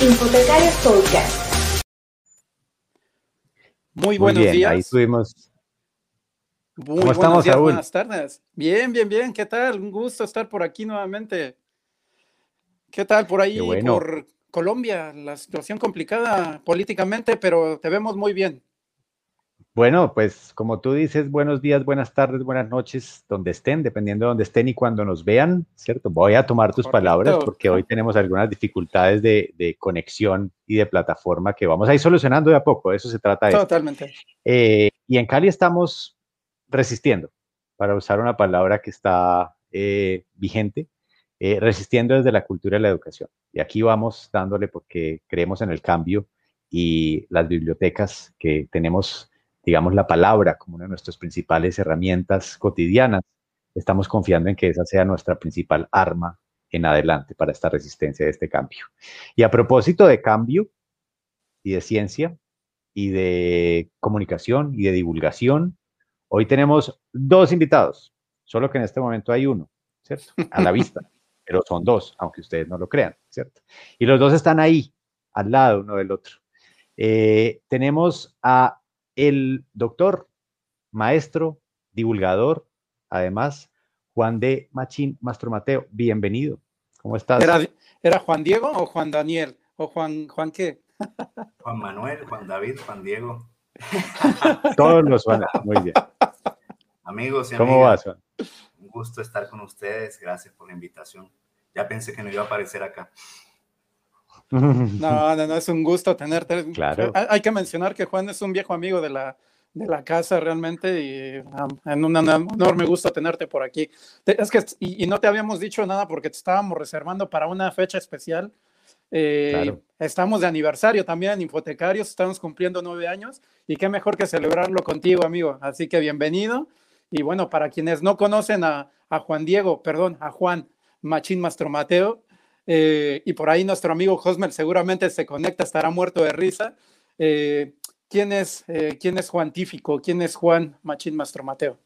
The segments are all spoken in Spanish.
Infotecarios Podcast. Muy buenos Muy bien, días. Ahí estuvimos. Muy ¿Cómo buenos estamos, días, buenas tardes. Bien, bien, bien. ¿Qué tal? Un gusto estar por aquí nuevamente. ¿Qué tal por ahí, bueno. por Colombia? La situación complicada políticamente, pero te vemos muy bien. Bueno, pues como tú dices, buenos días, buenas tardes, buenas noches, donde estén, dependiendo de donde estén y cuando nos vean, ¿cierto? Voy a tomar tus Correcto. palabras porque hoy tenemos algunas dificultades de, de conexión y de plataforma que vamos a ir solucionando de a poco, de eso se trata esto. Totalmente. Eh, y en Cali estamos resistiendo, para usar una palabra que está eh, vigente, eh, resistiendo desde la cultura y la educación. Y aquí vamos dándole porque creemos en el cambio y las bibliotecas que tenemos, digamos, la palabra como una de nuestras principales herramientas cotidianas, estamos confiando en que esa sea nuestra principal arma en adelante para esta resistencia de este cambio. Y a propósito de cambio y de ciencia, y de comunicación y de divulgación. Hoy tenemos dos invitados, solo que en este momento hay uno, ¿cierto? A la vista, pero son dos, aunque ustedes no lo crean, ¿cierto? Y los dos están ahí, al lado uno del otro. Eh, tenemos a el doctor, maestro, divulgador, además, Juan de Machín Mastro Mateo. Bienvenido. ¿Cómo estás? ¿Era, ¿Era Juan Diego o Juan Daniel? ¿O Juan, Juan qué? Juan Manuel, Juan David, Juan Diego. Todos los Juan. Muy bien. Amigos y ¿Cómo vas, Juan? un gusto estar con ustedes. Gracias por la invitación. Ya pensé que no iba a aparecer acá. No, no, no, es un gusto tenerte. Claro. Hay, que mencionar que Juan es un viejo amigo de la, de la casa realmente y um, en un enorme gusto tenerte por aquí. Te- Es que, y, y no te habíamos dicho nada porque te estábamos reservando para una fecha especial. Eh, Claro. Estamos de aniversario también, Infotecarios, estamos cumpliendo nueve años y qué mejor que celebrarlo contigo, amigo. Así que bienvenido. Y bueno, para quienes no conocen a, a Juan Diego, perdón, a Juan Machín Mastromateo, eh, y por ahí nuestro amigo Hosmer seguramente se conecta, estará muerto de risa. Eh, ¿quién, es, eh, ¿Quién es Juan Tífico? ¿Quién es Juan Machín Mastromateo?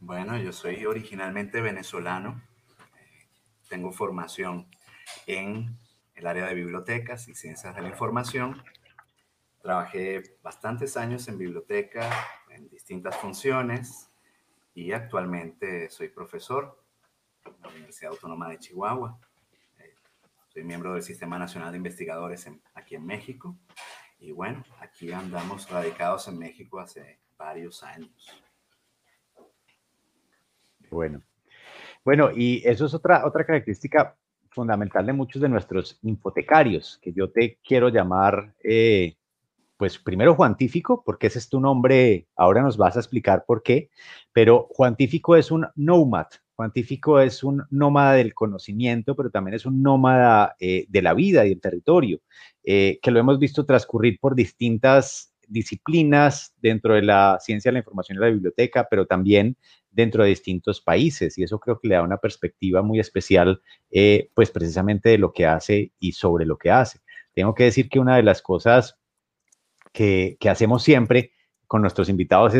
Bueno, yo soy originalmente venezolano. Tengo formación en el área de bibliotecas y ciencias de la información. Trabajé bastantes años en biblioteca en distintas funciones y actualmente soy profesor la Universidad Autónoma de Chihuahua. Eh, Soy miembro del Sistema Nacional de Investigadores en- aquí en México. Y bueno, aquí andamos radicados en México hace varios años. Bueno, bueno, y eso es otra, otra característica fundamental de muchos de nuestros infotecarios, que yo te quiero llamar, eh, pues primero Juantífico, porque ese es tu nombre, ahora nos vas a explicar por qué, pero Juantífico es un nomad, Juantífico es un nómada del conocimiento, pero también es un nómada eh, de la vida y del territorio, eh, que lo hemos visto transcurrir por distintas disciplinas dentro de la ciencia de la información y la biblioteca, pero también dentro de distintos países y eso creo que le da una perspectiva muy especial, eh, pues precisamente de lo que hace y sobre lo que hace. Tengo que decir que una de las cosas que, hacemos siempre con nuestros invitados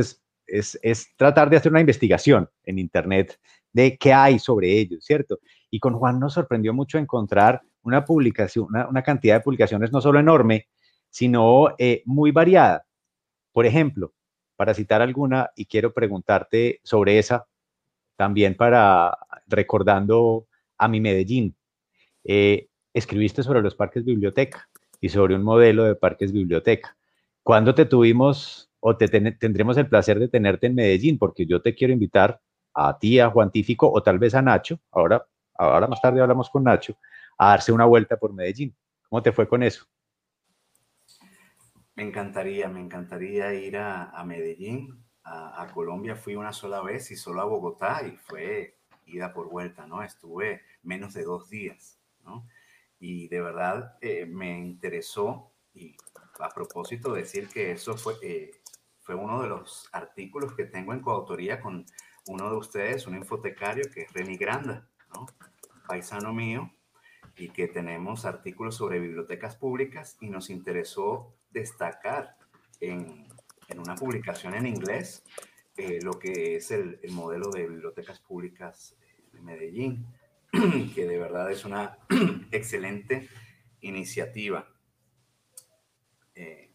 es tratar de hacer una investigación en Internet de qué hay sobre ellos, ¿cierto? Y con Juan nos sorprendió mucho encontrar una publicación, una, cantidad de publicaciones no solo enorme, sino eh, muy variada. Por ejemplo, para citar alguna, y quiero preguntarte sobre esa, también para recordando a mi Medellín. Eh, escribiste sobre los parques biblioteca y sobre un modelo de parques biblioteca. ¿Cuándo te tuvimos o te ten- tendremos el placer de tenerte en Medellín? Porque yo te quiero invitar a ti, a Juan Tífico o tal vez a Nacho, ahora, ahora más tarde hablamos con Nacho, a darse una vuelta por Medellín. ¿Cómo te fue con eso? Me encantaría, me encantaría ir a, Medellín, a, a Colombia. Fui una sola vez y solo a Bogotá y fue ida por vuelta, ¿no? Estuve menos de dos días, ¿no? Y de verdad eh, me interesó y a propósito decir que eso fue, eh, fue uno de los artículos que tengo en coautoría con uno de ustedes, un infotecario que es Remy Granda, paisano mío y que tenemos artículos sobre bibliotecas públicas y nos interesó destacar en, una publicación en inglés eh, lo que es el, el modelo de bibliotecas públicas eh, Medellín, que de verdad es una excelente iniciativa. Eh,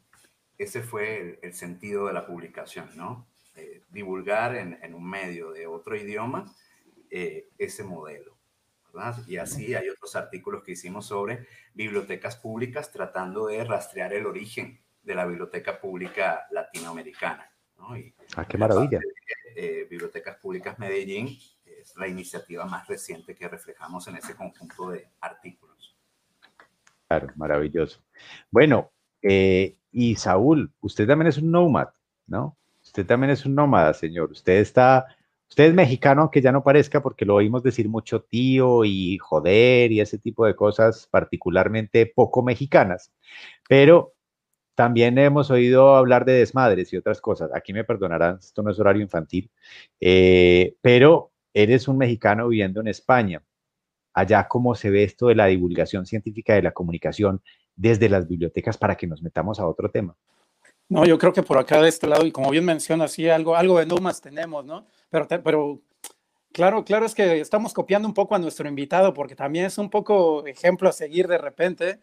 ese fue el, sentido de la publicación, ¿no? Eh, divulgar en, un medio de otro idioma eh, ese modelo. ¿verdad? Y así hay otros artículos que hicimos sobre bibliotecas públicas tratando de rastrear el origen de la biblioteca pública latinoamericana. ¿no? Y ah, qué maravilla. Bibliotecas Públicas Medellín es la iniciativa más reciente que reflejamos en ese conjunto de artículos. Claro, maravilloso. Bueno, eh, y Saúl, usted también es un nómad, ¿no? Usted también es un nómada, señor. Usted está, usted es mexicano, aunque ya no parezca, porque lo oímos decir mucho tío y joder y ese tipo de cosas particularmente poco mexicanas, pero también hemos oído hablar de desmadres y otras cosas. Aquí me perdonarán, esto no es horario infantil, eh, pero eres un mexicano viviendo en España. Allá, ¿cómo se ve esto de la divulgación científica de la comunicación desde las bibliotecas para que nos metamos a otro tema? No, yo creo que por acá de este lado, y como bien mencionas, sí, algo, algo de Numas tenemos, ¿no? Pero, pero claro, claro es que estamos copiando un poco a nuestro invitado, porque también es un poco ejemplo a seguir de repente.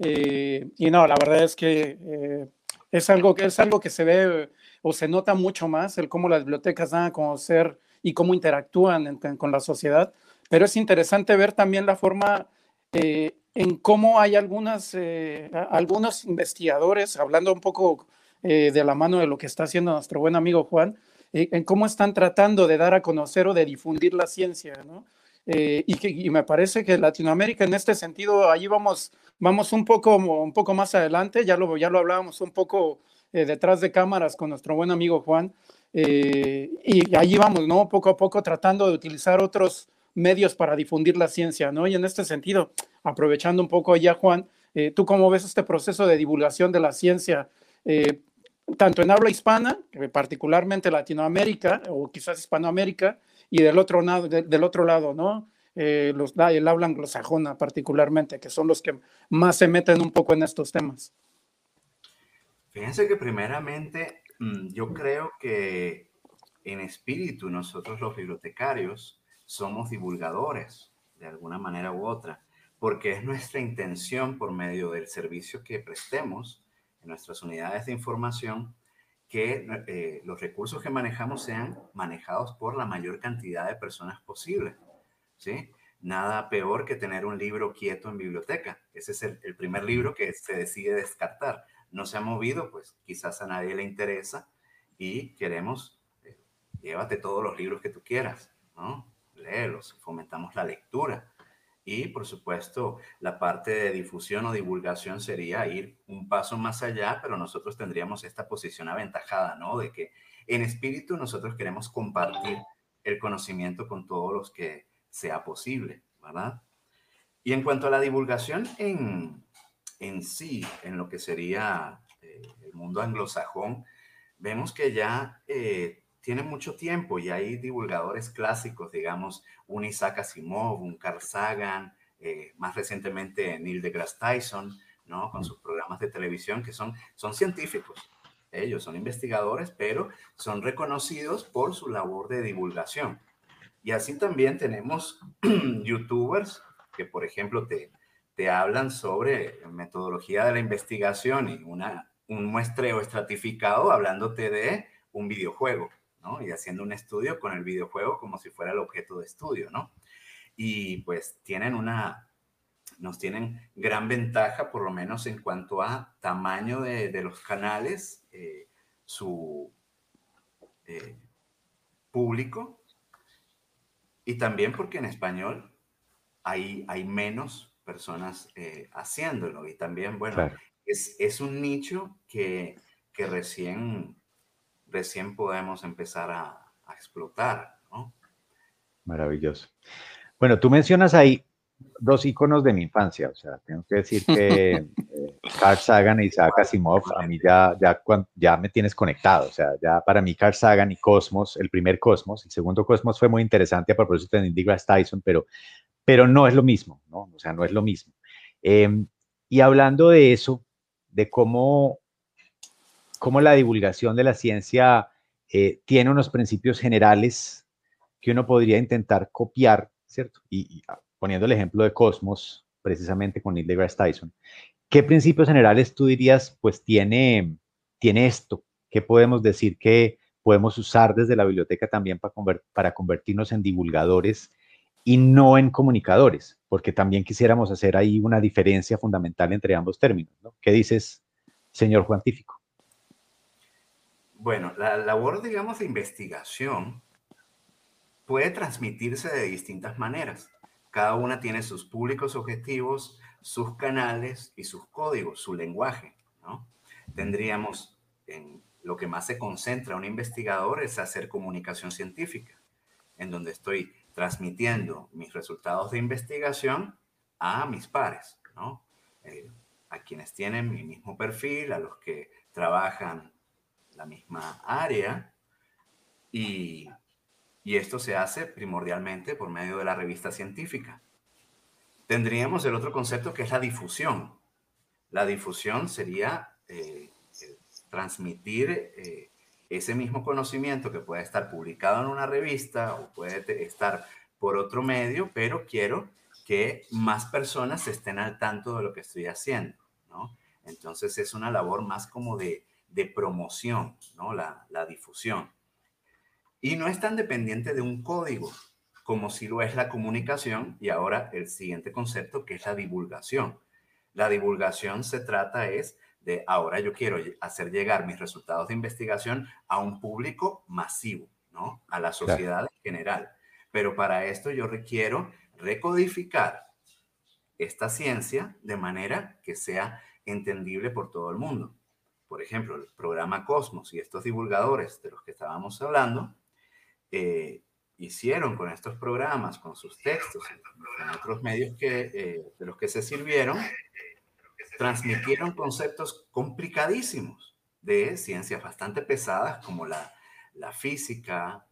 Eh, y no, la verdad es que eh, es, algo, es algo que se ve o se nota mucho más, el cómo las bibliotecas dan a conocer y cómo interactúan con la sociedad. Pero es interesante ver también la forma eh, en cómo hay algunas, eh, algunos investigadores, hablando un poco eh, de la mano de lo que está haciendo nuestro buen amigo Juan, en cómo están tratando de dar a conocer o de difundir la ciencia, ¿no? y, que, y me parece que Latinoamérica en este sentido, ahí vamos, vamos un, poco, un poco más adelante, ya lo, ya lo hablábamos un poco detrás de cámaras con nuestro buen amigo Juan, eh, y allí vamos, ¿no? Poco a poco tratando de utilizar otros medios para difundir la ciencia, ¿no? Y en este sentido, aprovechando un poco ya, Juan, eh, ¿tú cómo ves este proceso de divulgación de la ciencia, eh, tanto en habla hispana, particularmente Latinoamérica o quizás Hispanoamérica, y del otro, lado, del otro lado, ¿no? los, el habla anglosajona particularmente, que son los que más se meten un poco en estos temas. Fíjense que primeramente Mm, yo creo que en espíritu nosotros los bibliotecarios somos divulgadores de alguna manera u otra, porque es nuestra intención por medio del servicio que prestemos nuestras unidades de información que eh, los recursos que manejamos sean manejados por la mayor cantidad de personas posible. ¿sí? Nada peor que tener un libro quieto en biblioteca. Ese es el primer libro que se decide descartar no se ha movido, pues quizás a nadie le interesa y queremos, eh, llévate todos los libros que tú quieras, ¿no? Léelos, fomentamos la lectura. Y por supuesto, la parte de difusión o divulgación sería ir un paso más allá, pero nosotros tendríamos esta posición aventajada, ¿no? De que en espíritu nosotros queremos compartir el conocimiento con todos los que sea posible, ¿verdad? Y en cuanto a la divulgación en, en sí, en lo que sería eh, el mundo anglosajón, vemos que ya eh, tiene mucho tiempo y hay divulgadores clásicos, digamos, un Isaac Asimov, un Carl Sagan, eh, más recientemente Neil deGrasse Tyson, ¿no? Con sus programas de televisión que son, son científicos. Ellos son investigadores, pero son reconocidos por su labor de divulgación. Y así también tenemos youtubers que, por ejemplo, te, te hablan sobre metodología de la investigación y una, un muestreo estratificado hablándote de un videojuego, ¿no? Y haciendo un estudio con el videojuego como si fuera el objeto de estudio, ¿no? Y pues tienen una, nos tienen gran ventaja, por lo menos en cuanto a tamaño de, de los canales, eh, su eh, público, y también porque en español hay, hay menos personas eh, haciéndolo. Y también, bueno, es, es, un nicho que, que, recién, recién podemos empezar a, explotar. ¿no? Maravilloso. Bueno, tú mencionas ahí dos iconos de mi infancia, o sea, tengo que decir que eh, Carl Sagan y Isaac Asimov, a mí ya, ya, ya me tienes conectado, o sea, ya para mí Carl Sagan y Cosmos, el primer Cosmos, el segundo Cosmos fue muy interesante a propósito de Indy Tyson, pero pero no es lo mismo, ¿no? O sea, no es lo mismo. Em, y hablando de eso, de cómo, cómo la divulgación de la ciencia eh, tiene unos principios generales que uno podría intentar copiar ¿cierto? Y, ah, poniendo el ejemplo de Cosmos, precisamente con Neil deGrasse Tyson, ¿qué principios generales tú dirías, pues tiene, tiene esto? ¿Qué podemos decir que podemos usar desde la biblioteca también para, para convertirnos en divulgadores y no en comunicadores? Porque también quisiéramos hacer ahí una diferencia fundamental entre ambos términos, ¿no? ¿Qué dices, señor Juantífico? Bueno, la labor, digamos, de investigación puede transmitirse de distintas maneras. Cada una tiene sus públicos objetivos, sus canales y sus códigos, su lenguaje. Tendríamos, en lo que más se concentra un investigador es hacer comunicación científica, en donde estoy transmitiendo mis resultados de investigación a mis pares. Eh, a quienes tienen mi mismo perfil, a los que trabajan la misma área y, esto se hace primordialmente por medio de la revista científica. Tendríamos el otro concepto que es la difusión. La difusión sería eh, transmitir eh, ese mismo conocimiento que puede estar publicado en una revista o puede estar por otro medio, pero quiero que más personas estén al tanto de lo que estoy haciendo, ¿no? Entonces es una labor más como de de promoción, ¿no? La, difusión. Y no es tan dependiente de un código como si lo es la comunicación y ahora el siguiente concepto que es la divulgación. La divulgación se trata es de ahora yo quiero hacer llegar mis resultados de investigación a un público masivo, ¿no? A la sociedad en general. Pero para esto yo requiero recodificar esta ciencia de manera que sea entendible por todo el mundo por ejemplo, el programa Cosmos y estos divulgadores de los que estábamos hablando, eh, hicieron con estos programas, con sus textos, con otros medios que, eh, de los que se sirvieron, transmitieron conceptos complicadísimos de ciencias bastante pesadas como la, la física,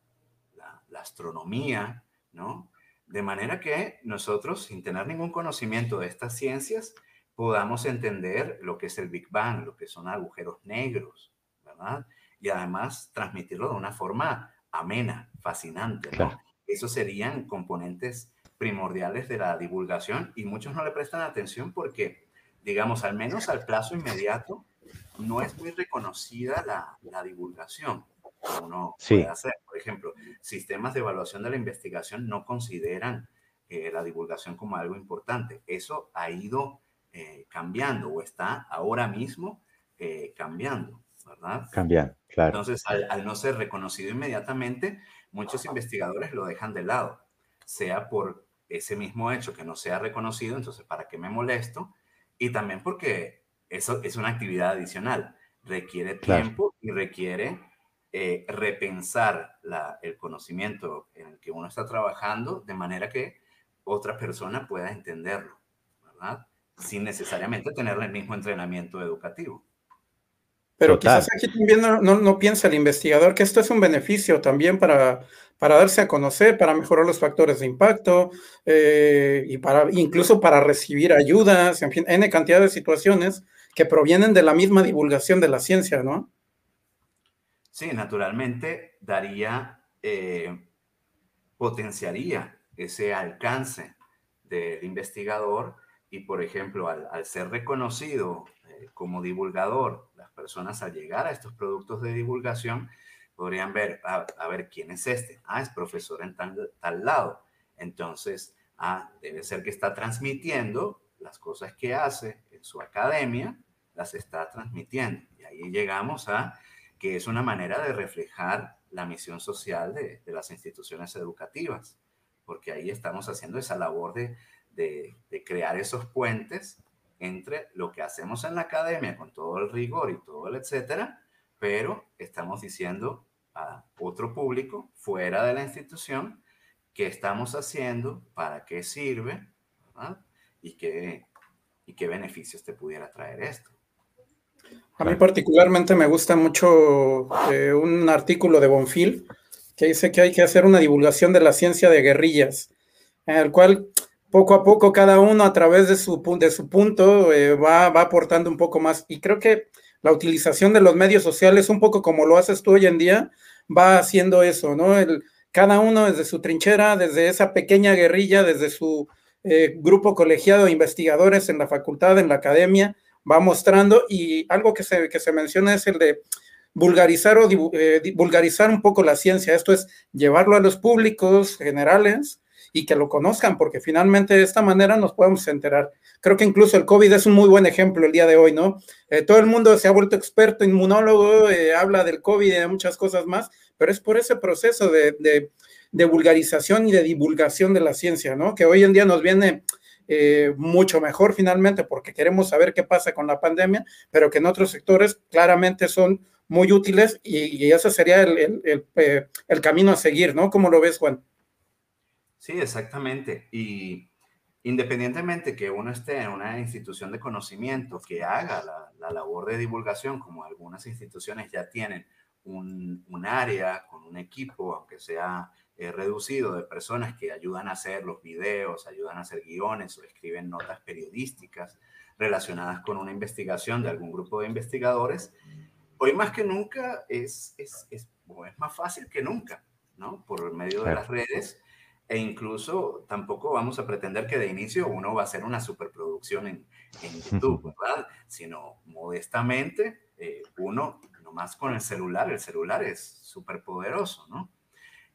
la, la astronomía, ¿no? De manera que nosotros, sin tener ningún conocimiento de estas ciencias, podamos entender lo que es el Big Bang, lo que son agujeros negros, ¿verdad? Y además transmitirlo de una forma amena, fascinante, ¿no? Esos serían componentes primordiales de la divulgación y muchos no le prestan atención porque, digamos, al menos al plazo inmediato, no es muy reconocida la, la divulgación uno sí. puede hacer. Por ejemplo, sistemas de evaluación de la investigación no consideran eh, la divulgación como algo importante. Eso ha ido eh, cambiando o está ahora mismo eh, cambiando, ¿verdad? Cambiando, claro. Entonces, al, no ser reconocido inmediatamente, muchos investigadores lo dejan de lado, sea por ese mismo hecho que no sea reconocido, entonces, ¿para qué me molesto? Y también porque eso es una actividad adicional, requiere tiempo y requiere eh, repensar el conocimiento en el que uno está trabajando de manera que otra persona pueda entenderlo, ¿verdad? Sin necesariamente tener el mismo entrenamiento educativo. Pero quizás aquí también no, piensa el investigador que esto es un beneficio también para, para darse a conocer, para mejorar los factores de impacto eh, y para incluso para recibir ayudas, en fin, N cantidad de situaciones que provienen de la misma divulgación de la ciencia, ¿no? Sí, naturalmente daría, eh, potenciaría ese alcance del investigador y, por ejemplo, al, ser reconocido eh, como divulgador, las personas al llegar a estos productos de divulgación podrían ver, a, ver, ¿quién es este? Ah, es profesor en tal, tal lado. Entonces, ah, debe ser que está transmitiendo las cosas que hace en su academia, las está transmitiendo. Y ahí llegamos a que es una manera de reflejar la misión social de, de las instituciones educativas, porque ahí estamos haciendo esa labor de de, crear esos puentes entre lo que hacemos en la academia con todo el rigor y todo el etcétera, pero estamos diciendo a otro público fuera de la institución qué estamos haciendo, para qué sirve y qué, y qué beneficios te pudiera traer esto. A mí particularmente me gusta mucho eh, un artículo de Bonfil que dice que hay que hacer una divulgación de la ciencia de guerrillas, en el cual poco a poco cada uno a través de su, de su punto eh, va, va, aportando un poco más. Y creo que la utilización de los medios sociales, un poco como lo haces tú hoy en día, va haciendo eso, ¿no? El, cada uno desde su trinchera, desde esa pequeña guerrilla, desde su eh, grupo colegiado de investigadores en la facultad, en la academia, va mostrando y algo que se, que se menciona es el de vulgarizar o eh, vulgarizar un poco la ciencia. Esto es llevarlo a los públicos generales y que lo conozcan, porque finalmente de esta manera nos podemos enterar. Creo que incluso el COVID es un muy buen ejemplo el día de hoy, ¿no? Eh, todo el mundo se ha vuelto experto inmunólogo, eh, habla del COVID y de muchas cosas más, pero es por ese proceso de, de, vulgarización y de divulgación de la ciencia, ¿no? Que hoy en día nos viene eh, mucho mejor finalmente porque queremos saber qué pasa con la pandemia, pero que en otros sectores claramente son muy útiles y, ese sería el, el, el, camino a seguir, ¿no? ¿Cómo lo ves, Juan? Sí, exactamente. Y independientemente que uno esté en una institución de conocimiento que haga la, labor de divulgación, como algunas instituciones ya tienen un, área con un equipo, aunque sea eh, reducido, de personas que ayudan a hacer los videos, ayudan a hacer guiones o escriben notas periodísticas relacionadas con una investigación de algún grupo de investigadores, hoy más que nunca es, es, es, es más fácil que nunca, ¿no? Por medio de las redes e incluso tampoco vamos a pretender que de inicio uno va a hacer una superproducción en, en YouTube, ¿verdad? Sino modestamente, eh, uno, nomás con el celular, el celular es súper poderoso, ¿no?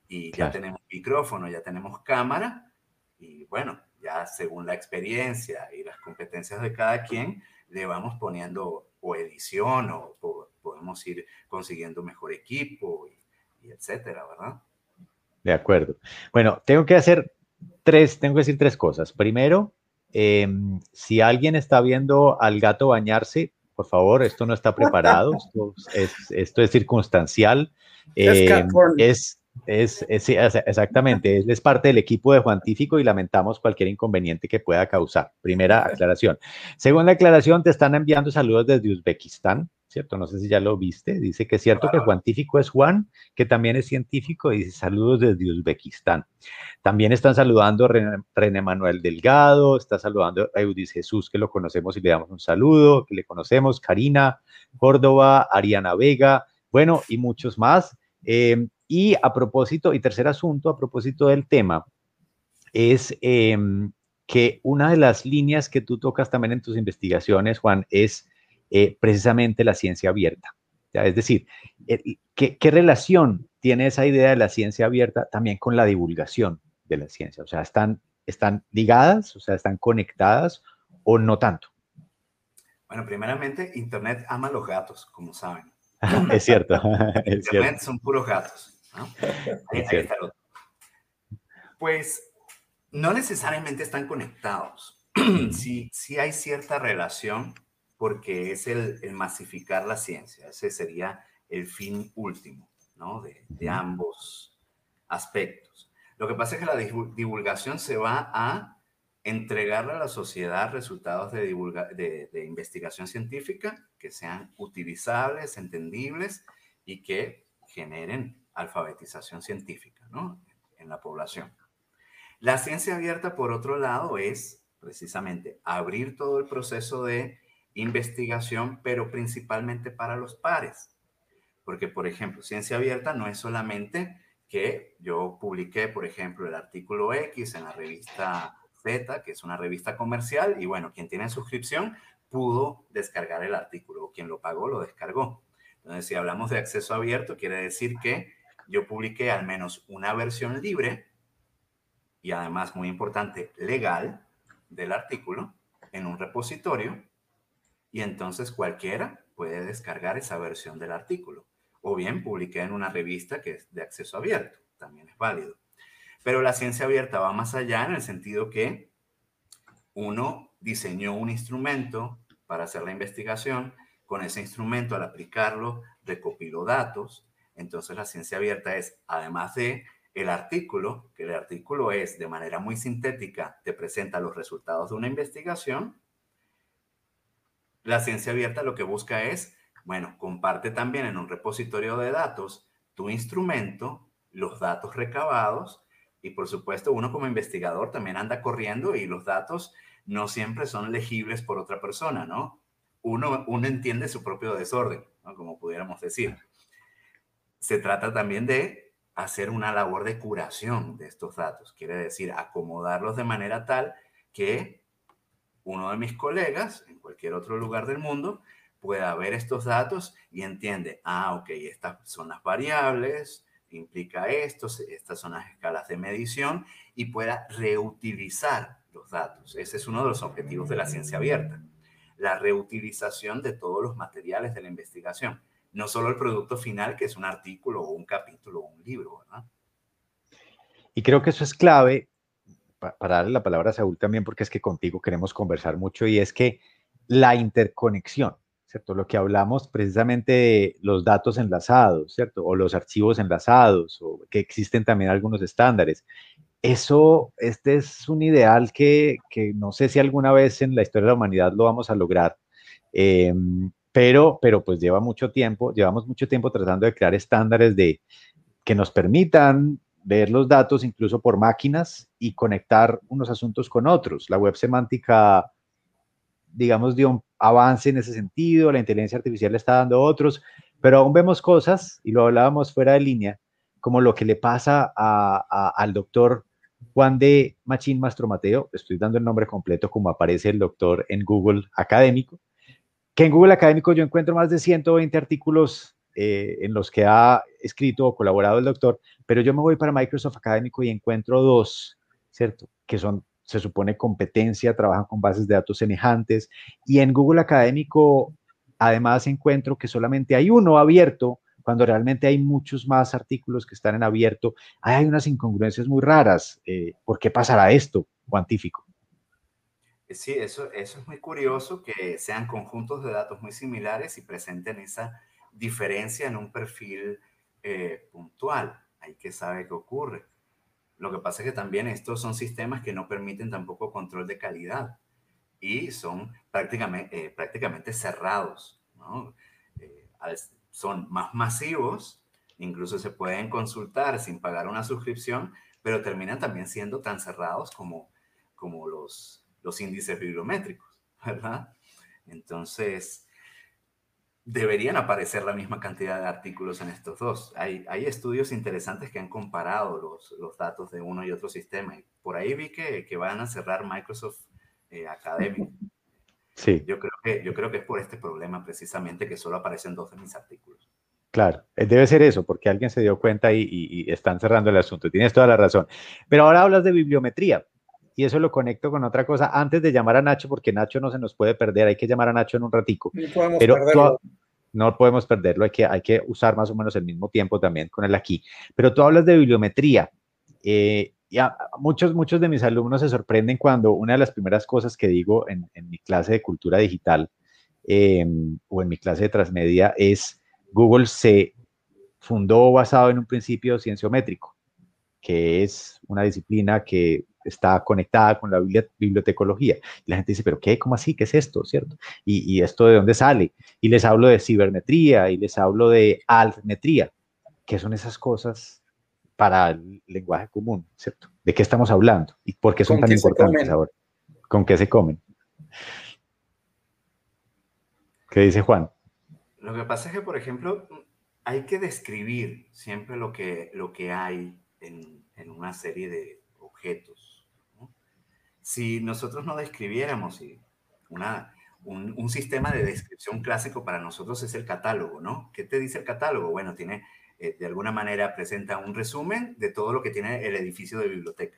Y ya tenemos micrófono, ya tenemos cámara, y bueno, ya según la experiencia y las competencias de cada quien, le vamos poniendo o edición o, podemos ir consiguiendo mejor equipo y, y etcétera, ¿verdad? De acuerdo. Bueno, tengo que hacer tres, tengo que decir tres cosas. Primero, em, si alguien está viendo al gato bañarse, por favor, esto no está preparado, esto es, circunstancial. es, es, exactamente, es, parte del equipo de Juantífico y lamentamos cualquier inconveniente que pueda causar. Primera aclaración. Segunda aclaración, te están enviando saludos desde Uzbekistán. ¿Cierto? No sé si ya lo viste. Dice que es cierto que Juantífico es Juan, que también es científico, y dice saludos desde Uzbekistán. También están saludando a René, Manuel Delgado, está saludando a Eudis Jesús, que lo conocemos y le damos un saludo, que le conocemos, Karina Córdoba, Ariana Vega, bueno, y muchos más. Em, y a propósito, y tercer asunto, a propósito del tema, es em, que una de las líneas que tú tocas también en tus investigaciones, Juan, es eh, precisamente la ciencia abierta. Es decir, eh, ¿qué, relación tiene esa idea de la ciencia abierta también con la divulgación de la ciencia? O sea, ¿están, están ligadas, o sea, están conectadas o no tanto? Bueno, primeramente, Internet ama los gatos, como saben. es cierto. Internet son puros gatos. Pues no necesariamente están conectados. sí, sí hay cierta relación porque es el, masificar la ciencia. Ese sería el fin último ¿no? de, ambos aspectos. Lo que pasa es que la divulgación se va a entregarle a la sociedad resultados de, de, investigación científica que sean utilizables, entendibles y que generen alfabetización científica ¿no? en la población. La ciencia abierta, por otro lado, es precisamente abrir todo el proceso de investigación, pero principalmente para los pares. Porque, por ejemplo, ciencia abierta no es solamente que yo publiqué, por ejemplo, el artículo X en la revista Z, que es una revista comercial, y bueno, quien tiene suscripción pudo descargar el artículo, o quien lo pagó lo descargó. Entonces, si hablamos de acceso abierto, quiere decir que yo publiqué al menos una versión libre y además, muy importante, legal del artículo en un repositorio y entonces cualquiera puede descargar esa versión del artículo. O bien publiqué en una revista que es de acceso abierto, también es válido. Pero la ciencia abierta va más allá en el sentido que uno diseñó un instrumento para hacer la investigación, con ese instrumento al aplicarlo recopiló datos, entonces la ciencia abierta es, además de el artículo, que el artículo es de manera muy sintética, te presenta los resultados de una investigación, la ciencia abierta lo que busca es, bueno, comparte también en un repositorio de datos tu instrumento, los datos recabados y por supuesto uno como investigador también anda corriendo y los datos no siempre son legibles por otra persona, ¿no? Uno, uno entiende su propio desorden, ¿no? Como pudiéramos decir. Se trata también de hacer una labor de curación de estos datos. Quiere decir, acomodarlos de manera tal que uno de mis colegas en cualquier otro lugar del mundo pueda ver estos datos y entiende, ah, ok, estas son las variables, implica esto, estas son las escalas de medición y pueda reutilizar los datos. Ese es uno de los objetivos de la ciencia abierta, la reutilización de todos los materiales de la investigación, no solo el producto final, que es un artículo o un capítulo o un libro, ¿verdad? Y creo que eso es clave para darle la palabra a Saúl también, porque es que contigo queremos conversar mucho y es que la interconexión, ¿cierto? Lo que hablamos precisamente de los datos enlazados, ¿cierto? O los archivos enlazados, o que existen también algunos estándares. Eso, este es un ideal que, que no sé si alguna vez en la historia de la humanidad lo vamos a lograr, eh, pero, pero pues lleva mucho tiempo, llevamos mucho tiempo tratando de crear estándares de, que nos permitan ver los datos incluso por máquinas y conectar unos asuntos con otros. La web semántica, digamos, dio un avance en ese sentido, la inteligencia artificial está dando otros, pero aún vemos cosas, y lo hablábamos fuera de línea, como lo que le pasa al doctor Juan de Machín Mastromateo, estoy dando el nombre completo como aparece el doctor en Google académico, que en Google académico yo encuentro más de 120 artículos eh, en los que ha escrito o colaborado el doctor, pero yo me voy para Microsoft Académico y encuentro dos, ¿cierto? Que son, se supone, competencia, trabajan con bases de datos semejantes. Y en Google Académico, además, encuentro que solamente hay uno abierto, cuando realmente hay muchos más artículos que están en abierto. Hay unas incongruencias muy raras. Eh, ¿Por qué pasará esto, cuantífico? Sí, eso, eso es muy curioso que sean conjuntos de datos muy similares y presenten esa diferencia en un perfil eh, puntual. Hay que saber qué ocurre. Lo que pasa es que también estos son sistemas que no permiten tampoco control de calidad y son prácticamente, eh, prácticamente cerrados. Eh, son más masivos, incluso se pueden consultar sin pagar una suscripción, pero terminan también siendo tan cerrados como, como los, los índices bibliométricos, ¿verdad? Entonces, deberían aparecer la misma cantidad de artículos en estos dos. Hay, hay estudios interesantes que han comparado los, los, datos de uno y otro sistema. Y por ahí vi que, que van a cerrar Microsoft eh, Academy. Sí. Yo creo, que, yo creo que es por este problema precisamente que solo aparecen dos de mis artículos. Claro, eh, debe ser eso, porque alguien se dio cuenta y, y, y están cerrando el asunto. Tienes toda la razón. Pero ahora hablas de bibliometría y eso lo conecto con otra cosa antes de llamar a Nacho, porque Nacho no se nos puede perder, hay que llamar a Nacho en un ratico. No pero perderlo. Tú, no podemos perderlo, hay que, hay que usar más o menos el mismo tiempo también con él aquí. Pero tú hablas de bibliometría. Eh, ya, muchos, muchos de mis alumnos se sorprenden cuando una de las primeras cosas que digo en, mi clase de cultura digital eh, o en mi clase de transmedia es Google se fundó basado en un principio cienciométrico, que es una disciplina que está conectada con la bibliotecología. Y la gente dice, pero ¿qué? ¿Cómo así? ¿Qué es esto? ¿Cierto? Y, y, esto de dónde sale? Y les hablo de cibermetría y les hablo de altmetría. ¿Qué son esas cosas para el lenguaje común? ¿Cierto? ¿De qué estamos hablando? ¿Y por qué son tan importantes ahora? ¿Con qué se comen? ¿Qué dice Juan? Lo que pasa es que, por ejemplo, hay que describir siempre lo que, lo que hay en, en una serie de objetos si nosotros no describiéramos una, un, un, sistema de descripción clásico para nosotros es el catálogo, ¿no? ¿Qué te dice el catálogo? Bueno, tiene, eh, de alguna manera presenta un resumen de todo lo que tiene el edificio de biblioteca,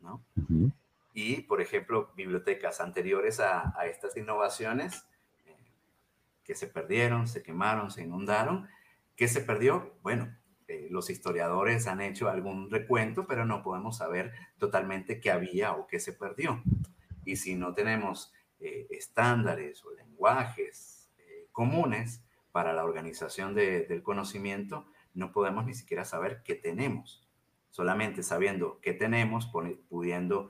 ¿no? Uh -huh. Y, por ejemplo, bibliotecas anteriores a, a estas innovaciones eh, que se perdieron, se quemaron, se inundaron, ¿qué se perdió? Bueno, eh, los historiadores han hecho algún recuento, pero no podemos saber totalmente qué había o qué se perdió. Y si no tenemos eh, estándares o lenguajes eh, comunes para la organización de, del conocimiento, no podemos ni siquiera saber qué tenemos. Solamente sabiendo qué tenemos, pudiendo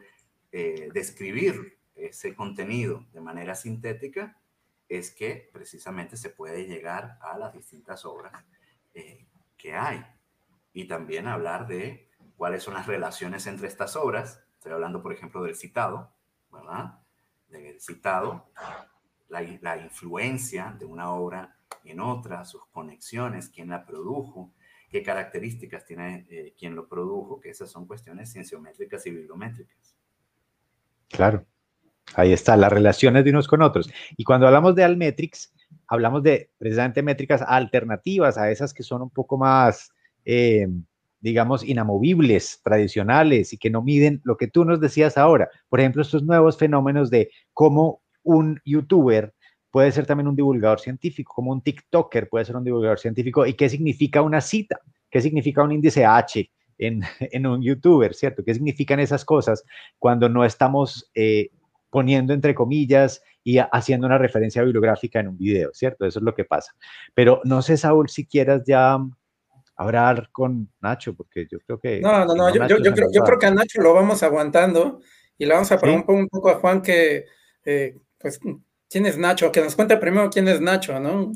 describir ese contenido de manera sintética, es que precisamente se puede llegar a las distintas obras que hay. Y también hablar de cuáles son las relaciones entre estas obras. Estoy hablando, por ejemplo, del citado, ¿verdad? Del citado, la, la influencia de una obra en otra, sus conexiones, quién la produjo, qué características tiene eh, quien lo produjo, que esas son cuestiones cienciométricas y bibliométricas. Claro, ahí está, las relaciones de unos con otros. Y cuando hablamos de Almetrics, hablamos de precisamente métricas alternativas a esas que son un poco más, eh, digamos, inamovibles, tradicionales y que no miden lo que tú nos decías ahora. Por ejemplo, estos nuevos fenómenos de cómo un youtuber puede ser también un divulgador científico, como un TikToker puede ser un divulgador científico, y qué significa una cita, qué significa un índice H en, un youtuber, ¿cierto? ¿Qué significan esas cosas cuando no estamos eh, poniendo entre comillas y haciendo una referencia bibliográfica en un video, ¿cierto? Eso es lo que pasa. Pero no sé, Saúl, si quieras ya hablar con Nacho, porque yo creo que... No, no, no, yo, creo, que a Nacho lo vamos aguantando y le vamos a preguntar un poco a Juan que, eh, pues, ¿quién es Nacho? Que nos cuente primero quién es Nacho, ¿no?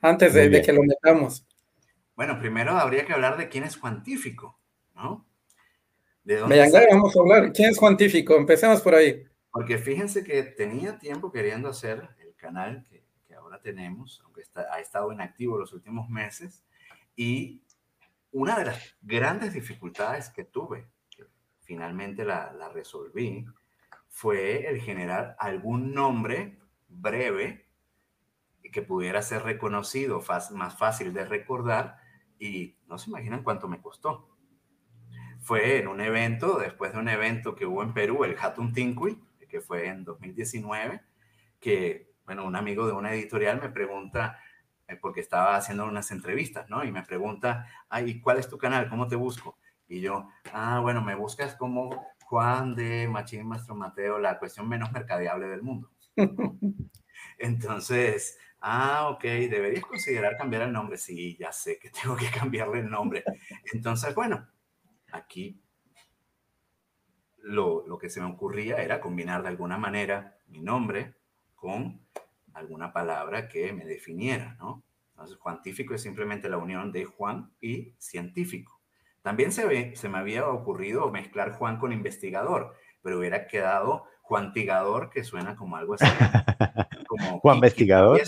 Antes de, que lo metamos. Bueno, primero habría que hablar de quién es cuantífico, ¿no? ¿De dónde vamos a hablar. ¿Quién es cuantífico? Empecemos por ahí. Porque fíjense que tenía tiempo queriendo hacer el canal que, ahora tenemos, aunque ha estado inactivo los últimos meses, y una de las grandes dificultades que tuve, que finalmente la, resolví, fue el generar algún nombre breve que pudiera ser reconocido, más fácil de recordar, y no se imaginan cuánto me costó. Fue en un evento, después de un evento que hubo en Perú, el Hatun Tinkui, que fue en 2019, que, bueno, un amigo de una editorial me pregunta, eh, porque estaba haciendo unas entrevistas, ¿no? Y me pregunta, ay, ¿cuál es tu canal? ¿Cómo te busco? Y yo, ah, bueno, me buscas como Juan de Machín Maestro Mateo, la cuestión menos mercadeable del mundo. Entonces, ah, ok, deberías considerar cambiar el nombre. Sí, ya sé que tengo que cambiarle el nombre. Entonces, bueno, aquí lo, que se me ocurría era combinar de alguna manera mi nombre con alguna palabra que me definiera, ¿no? Entonces, cuantífico es simplemente la unión de Juan y científico. También se, ve, se me había ocurrido mezclar Juan con investigador, pero hubiera quedado Juantigador, que suena como algo así. Como Juan Investigador.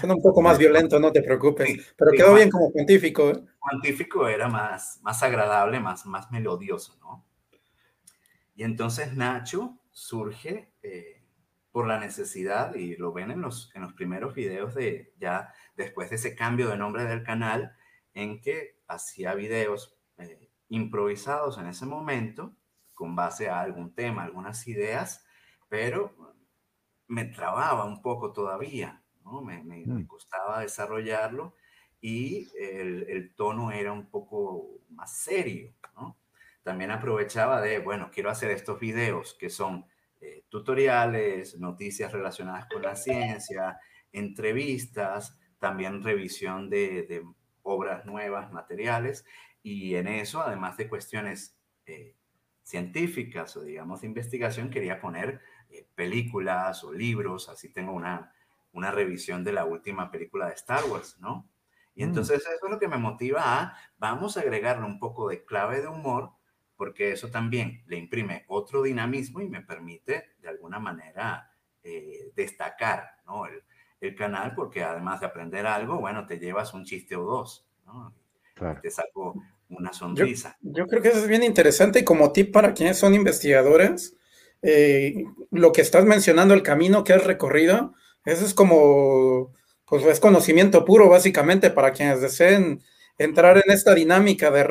suena un poco más violento, no te preocupes. pero quedó bien como científico. ¿eh? Cuantífico era más, más agradable, más, más melodioso, ¿no? Y entonces Nacho surge eh, por la necesidad, y lo ven en los, en los primeros videos de ya después de ese cambio de nombre del canal, en que hacía videos eh, improvisados en ese momento, con base a algún tema, algunas ideas, pero me trababa un poco todavía, ¿no? Me, me, mm. costaba desarrollarlo y el, el, tono era un poco más serio, ¿no? También aprovechaba de, bueno, quiero hacer estos videos que son eh, tutoriales, noticias relacionadas con la ciencia, entrevistas, también revisión de, obras nuevas, materiales, y en eso, además de cuestiones eh, científicas o digamos de investigación, quería poner eh, películas o libros, así tengo una, una revisión de la última película de Star Wars, ¿no? Y mm. entonces eso es lo que me motiva a, vamos a agregarle un poco de clave de humor porque eso también le imprime otro dinamismo y me permite de alguna manera eh, destacar ¿no? el, el, canal, porque además de aprender algo, bueno, te llevas un chiste o dos, ¿no? te saco una sonrisa. Yo, creo que eso es bien interesante y como tip para quienes son investigadores, eh, lo que estás mencionando, el camino que has recorrido, eso es como, pues es conocimiento puro básicamente para quienes deseen entrar en esta dinámica de,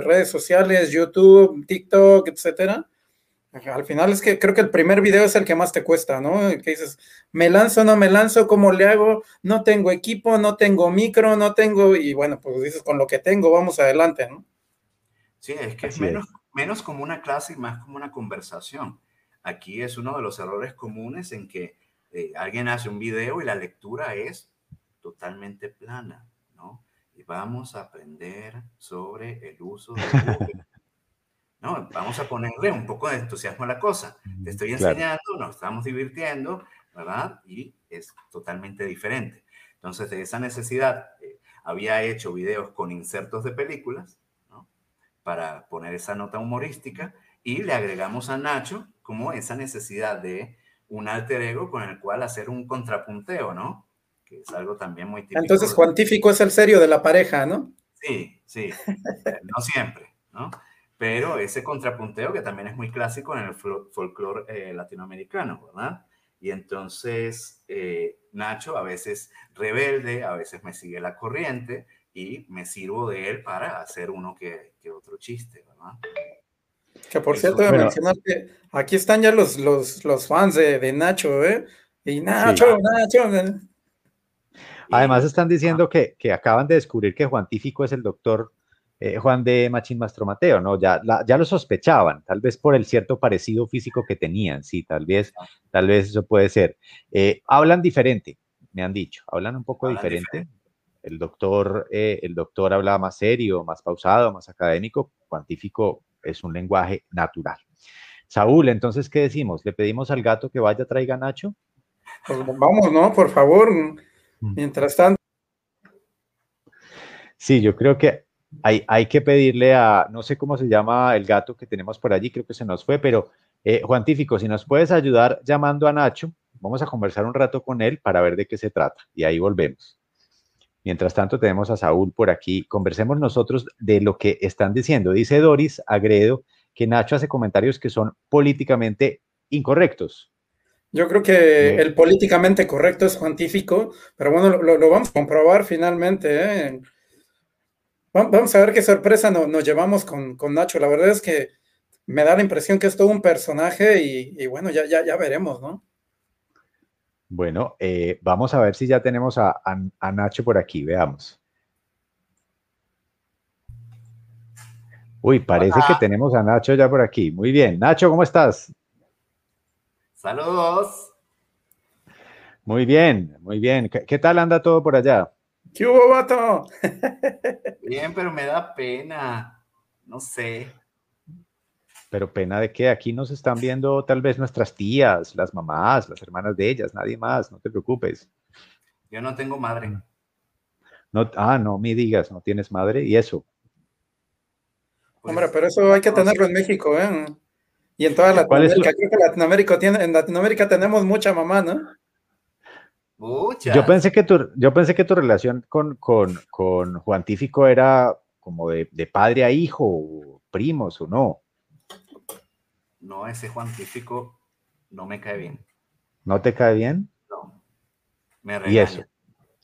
redes sociales, YouTube, TikTok, etcétera. Al final es que creo que el primer video es el que más te cuesta, ¿no? Que dices, me lanzo, no me lanzo, ¿cómo le hago? No tengo equipo, no tengo micro, no tengo, y bueno, pues dices, con lo que tengo, vamos adelante, ¿no? Sí, es que es menos, menos como una clase y más como una conversación. Aquí es uno de los errores comunes en que eh, alguien hace un video y la lectura es totalmente plana y vamos a aprender sobre el uso de Google. no, vamos a ponerle un poco de entusiasmo a la cosa. Te estoy enseñando, nos estamos divirtiendo, ¿verdad? Y es totalmente diferente. Entonces, de esa necesidad, eh, había hecho videos con insertos de películas, ¿no? Para poner esa nota humorística y le agregamos a Nacho como esa necesidad de un alter ego con el cual hacer un contrapunteo, ¿no? Que es algo también muy típico. Entonces, cuantífico es el serio de la pareja, ¿no? Sí, sí, no siempre, ¿no? Pero ese contrapunteo que también es muy clásico en el folclore eh, latinoamericano, ¿verdad? Y entonces eh, Nacho a veces rebelde, a veces me sigue la corriente y me sirvo de él para hacer uno que, otro chiste, ¿verdad? Que por cierto, de mencionar que aquí están ya los, los, los fans de, Nacho, ¿eh? Y Nacho, Nacho. Además están diciendo que, que, acaban de descubrir que Juan Tífico es el doctor eh, Juan de Machín Mastromateo, ¿no? Ya, ya lo sospechaban, tal vez por el cierto parecido físico que tenían, sí, tal vez, tal vez eso puede ser. Eh, hablan diferente, me han dicho, hablan un poco diferente. El doctor, eh, el doctor habla más serio, más pausado, más académico, cuantífico es un lenguaje natural. Saúl, entonces, ¿qué decimos? ¿Le pedimos al gato que vaya, traiga Nacho? Pues vamos, ¿no? Por favor. Mientras tanto. Sí, yo creo que hay, hay, que pedirle a, no sé cómo se llama el gato que tenemos por allí, creo que se nos fue, pero eh, Juan Tífico, si nos puedes ayudar llamando a Nacho, vamos a conversar un rato con él para ver de qué se trata y ahí volvemos. Mientras tanto, tenemos a Saúl por aquí. Conversemos nosotros de lo que están diciendo. Dice Doris Agredo que Nacho hace comentarios que son políticamente incorrectos. Yo creo que el políticamente correcto es cuantífico, pero bueno, lo, vamos a comprobar finalmente. ¿eh? Vamos a ver qué sorpresa nos llevamos con, Nacho. La verdad es que me da la impresión que es todo un personaje y, bueno, ya, ya, ya veremos, ¿no? Bueno, eh, vamos a ver si ya tenemos a, Nacho por aquí, veamos. Uy, parece que tenemos a Nacho ya por aquí. Muy bien. Nacho, ¿cómo estás? Saludos. Muy bien, muy bien. ¿Qué, tal anda todo por allá? ¿Qué hubo, vato? Bien, pero me da pena. No sé. Pero pena de que aquí nos están viendo tal vez nuestras tías, las mamás, las hermanas de ellas, nadie más, no te preocupes. Yo no tengo madre. No, ah, no me digas, no tienes madre y eso. Pues, Hombre, pero eso hay que tenerlo en México, ¿eh? Y en toda Latinoamérica. Creo que Latinoamérica tiene, en Latinoamérica tenemos mucha mamá, ¿no? Mucha. Yo pensé que tu, yo pensé que tu relación con, con, con Juan Tífico era como de, de padre a hijo, primos o no no, ese Juan Tífico no me cae bien. ¿No te cae bien? No. Me regaña. ¿Y eso?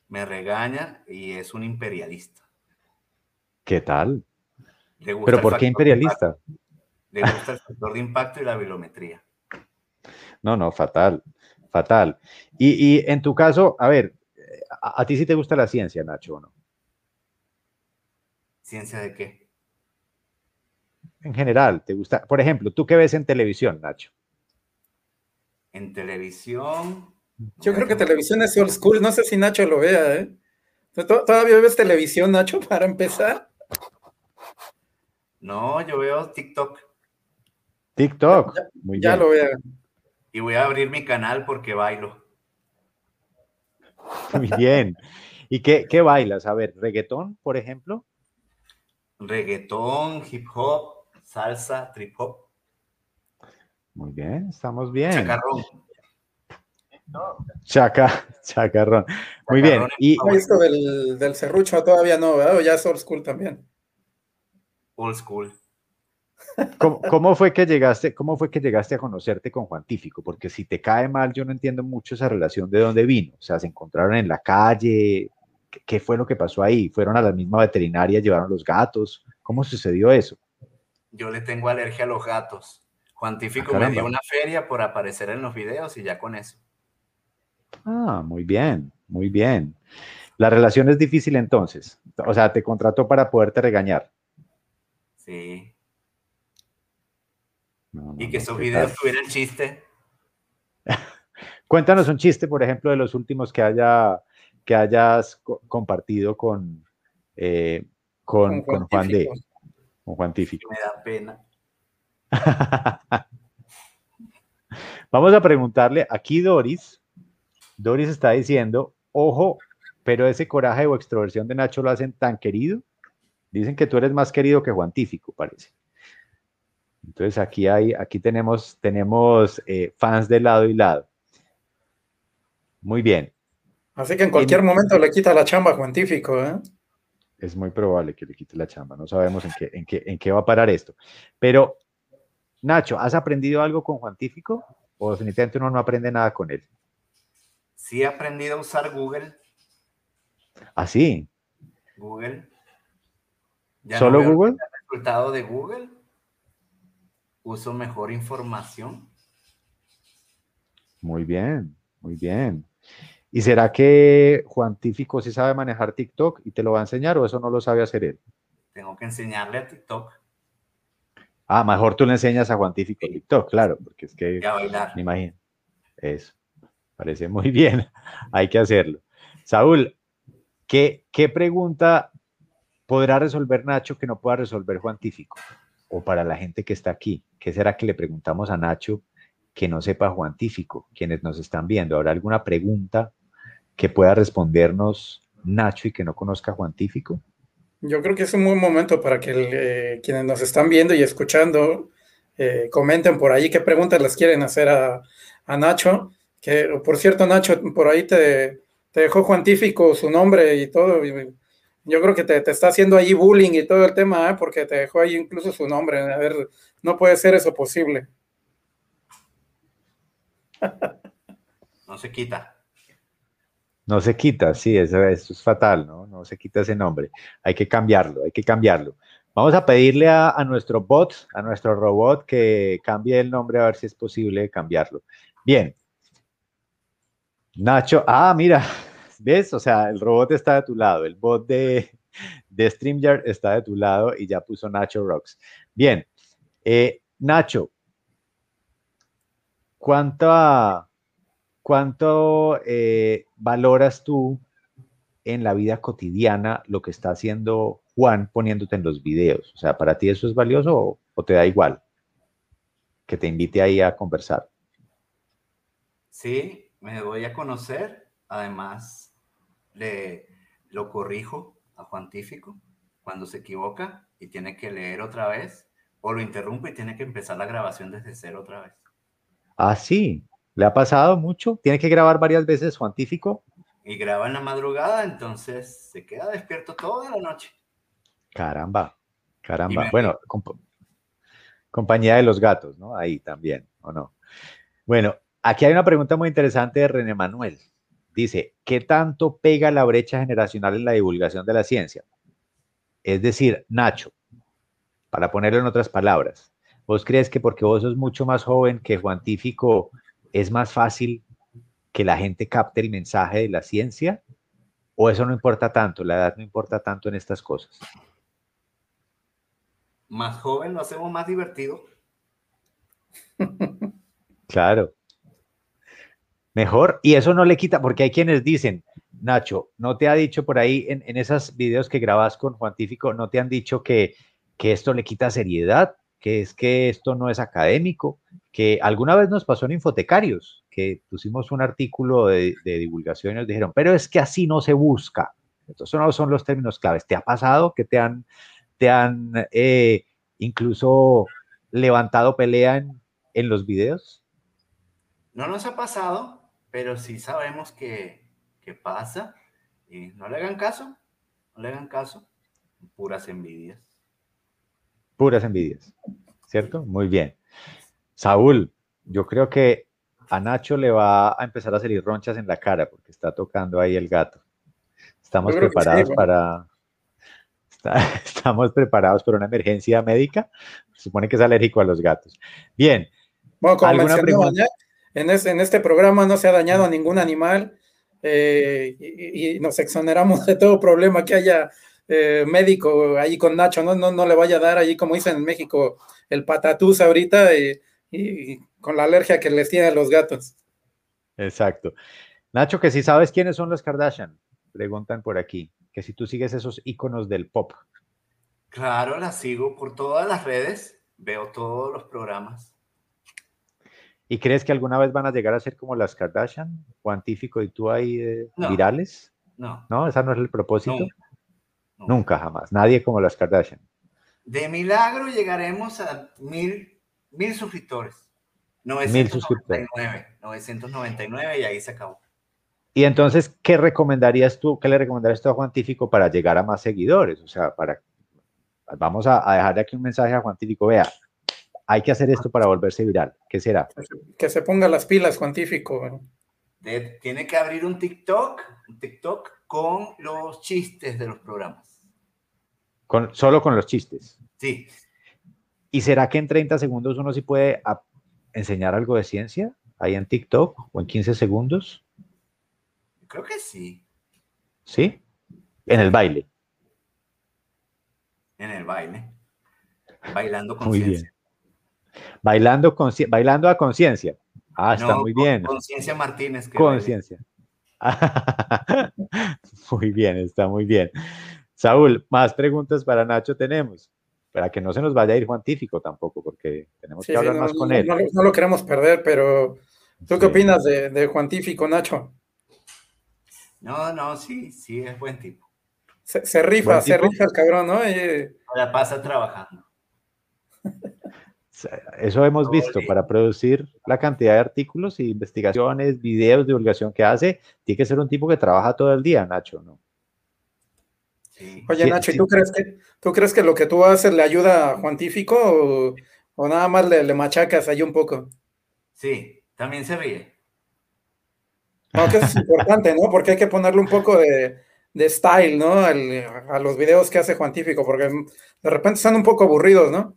Me regaña y es un imperialista. ¿Qué tal? ¿Pero por qué imperialista? Le gusta el factor de impacto y la bibliometría. No, no, fatal, fatal. Y, y en tu caso, a ver, a, a, ti sí te gusta la ciencia, Nacho, ¿o no? ¿Ciencia de qué? en general? ¿Te gusta? Por ejemplo, ¿tú qué ves en televisión, Nacho? En televisión. Yo creo que televisión es old school. No sé si Nacho lo vea, ¿eh? ¿Todavía ves televisión, Nacho, para empezar? No, yo veo TikTok. TikTok. Ya, Muy ya lo veo. Y voy a abrir mi canal porque bailo. Muy bien. ¿Y qué, qué bailas? A ver, reggaetón, por ejemplo. Reggaetón, hip hop, salsa, trip hop. Muy bien, estamos bien. Chacarrón. Chaca, chacarrón. Muy bien. Y esto del, del serrucho todavía no, ¿verdad? O ya es old school también. Old school. ¿Cómo, fue que llegaste, ¿Cómo fue que llegaste a conocerte con Juan Tífico? Porque si te cae mal, yo no entiendo mucho esa relación de dónde vino. O sea, se encontraron en la calle. ¿Qué fue lo que pasó ahí? ¿Fueron a la misma veterinaria, llevaron los gatos? ¿Cómo sucedió eso? yo le tengo alergia a los gatos. Juan Tífico ah, me dio una feria por aparecer en los videos y ya con eso. Ah, muy bien, muy bien. La relación es difícil entonces. O sea, te contrató para poderte regañar. Sí. Y que esos videos tuvieran chiste. Cuéntanos un chiste, por ejemplo, de los últimos que, haya, que hayas compartido con, eh, con, con Juan de un Juan Me da pena. Vamos a preguntarle aquí Doris. Doris está diciendo, ojo, pero ese coraje o extroversión de Nacho lo hacen tan querido. Dicen que tú eres más querido que Juan Tífico, parece. Entonces aquí hay, aquí tenemos, tenemos eh, fans de lado y lado. Muy bien. Así que en cualquier momento le quita la chamba a Juan Tífico, ¿eh? Es muy probable que le quite la chamba. No sabemos en qué, en qué, en qué va a parar esto. Pero, Nacho, ¿has aprendido algo con Juantífico? ¿O definitivamente uno no aprende nada con él? Sí, he aprendido a usar Google. ¿Ah, sí? Google. ¿Solo Google? El resultado de Google. Uso mejor información. Muy bien, muy bien. ¿Y será que Juan Tífico sí sabe manejar TikTok y te lo va a enseñar o eso no lo sabe hacer él? Tengo que enseñarle a TikTok. Ah, mejor tú le enseñas a Juan Tífico TikTok, claro, porque es que... a bailar. Me imagino. Eso. Parece muy bien. Hay que hacerlo. Saúl, ¿qué, ¿qué pregunta podrá resolver Nacho que no pueda resolver Juan Tífico? O para la gente que está aquí, ¿qué será que le preguntamos a Nacho que no sepa Juan Tífico, quienes nos están viendo? ¿Habrá alguna pregunta que pueda respondernos Nacho y que no conozca Juan Tífico? Yo creo que es un buen momento para que eh, quienes nos están viendo y escuchando eh, comenten por ahí qué preguntas les quieren hacer a, Nacho. Que, por cierto, Nacho, por ahí te, dejó Juan Tífico su nombre y todo. Yo creo que te, está haciendo ahí bullying y todo el tema, ¿eh? porque te dejó ahí incluso su nombre. A ver, no puede ser eso posible. No se quita. No se quita, sí, eso, es fatal, ¿no? No se quita ese nombre. Hay que cambiarlo, hay que cambiarlo. Vamos a pedirle a, nuestro bot, a nuestro robot, que cambie el nombre a ver si es posible cambiarlo. Bien. Nacho, ah, mira, ¿ves? O sea, el robot está de tu lado, el bot de, de StreamYard está de tu lado y ya puso Nacho Rocks. Bien. Eh, Nacho, ¿cuánta, ¿Cuánto eh, valoras tú en la vida cotidiana lo que está haciendo Juan poniéndote en los videos? O sea, ¿para ti eso es valioso o, te da igual que te invite ahí a conversar? Sí, me voy a conocer. Además, le, lo corrijo a Juan Tífico cuando se equivoca y tiene que leer otra vez, o lo interrumpe y tiene que empezar la grabación desde cero otra vez. Ah, sí. ¿Le ha pasado mucho? ¿Tiene que grabar varias veces su antífico? Y graba en la madrugada, entonces se queda despierto toda la noche. Caramba, caramba. Bueno, compañía de los gatos, ¿no? Ahí también, ¿o no? Bueno, aquí hay una pregunta muy interesante de René Manuel. Dice, ¿qué tanto pega la brecha generacional en la divulgación de la ciencia? Es decir, Nacho, para ponerlo en otras palabras, ¿vos crees que porque vos sos mucho más joven que Juan Tífico ¿es más fácil que la gente capte el mensaje de la ciencia? ¿O eso no importa tanto? ¿La edad no importa tanto en estas cosas? Más joven lo hacemos más divertido. Claro. Mejor. Y eso no le quita, porque hay quienes dicen, Nacho, ¿no te ha dicho por ahí en, en esos videos que grabas con Juantífico, no te han dicho que, que esto le quita seriedad? que es que esto no es académico, que alguna vez nos pasó en Infotecarios, que pusimos un artículo de, divulgación y nos dijeron, pero es que así no se busca. Entonces, no son los términos claves. ¿Te ha pasado que te han, te han eh, incluso levantado pelea en, en los videos? No nos ha pasado, pero sí sabemos que, que pasa. Y no le hagan caso, no le hagan caso, puras envidias. Puras envidias, ¿cierto? Muy bien. Saúl, yo creo que a Nacho le va a empezar a salir ronchas en la cara porque está tocando ahí el gato. Estamos preparados para... estamos preparados para una emergencia médica. Se supone que es alérgico a los gatos. Bien. Bueno, como en, en este programa no se ha dañado a ningún animal eh, y, nos exoneramos de todo problema que haya eh, médico ahí con Nacho, ¿no? ¿no? No le vaya a dar ahí, como dicen en México, el patatús ahorita y, con la alergia que les tienen los gatos. Exacto. Nacho, que si sabes quiénes son los Kardashian, preguntan por aquí, que si tú sigues esos iconos del pop. Claro, las sigo por todas las redes, veo todos los programas. ¿Y crees que alguna vez van a llegar a ser como las Kardashian, cuantífico y tú ahí eh, virales? No. No, esa no es el propósito. Nunca, jamás. Nadie como las Kardashian. De milagro llegaremos a mil, mil suscriptores. 999, mil suscriptores. 999 y ahí se acabó. Y entonces, ¿qué recomendarías tú, qué le recomendarías tú a Juan Tífico para llegar a más seguidores? O sea, para, vamos a, a dejarle aquí un mensaje a Juan Tífico, vea, hay que hacer esto para volverse viral. ¿Qué será? Que se ponga las pilas, Juan Tífico. tiene que abrir un TikTok, un TikTok con los chistes de los programas. Con, solo con los chistes. Sí. ¿Y será que en 30 segundos uno sí puede enseñar algo de ciencia ahí en TikTok o en 15 segundos? Creo que sí. ¿Sí? En el baile. En el baile. Bailando conciencia. Bailando, bailando a conciencia. Ah, está muy bien. Conciencia Martínez. Conciencia. muy bien, está muy bien. Saúl, más preguntas para Nacho tenemos. Para que no se nos vaya a ir Juan Tífico tampoco, porque tenemos que hablar más con él. No, lo queremos perder, pero ¿tú qué opinas de, de Juan Tífico, Nacho? No, no, sí, sí, es buen tipo. Se, rifa, se rifa el cabrón, ¿no? La pasa trabajando. Eso hemos visto, para producir la cantidad de artículos y investigaciones, videos, divulgación que hace, tiene que ser un tipo que trabaja todo el día, Nacho, ¿no? Oye, Nacho, ¿y tú, crees que, tú crees que lo que tú haces le ayuda a Juan Tífico o, nada más le, le, machacas ahí un poco? Sí, también se ríe. No, que eso es importante, ¿no? Porque hay que ponerle un poco de, style, ¿no? a los videos que hace Juantífico, porque de repente están un poco aburridos, ¿no?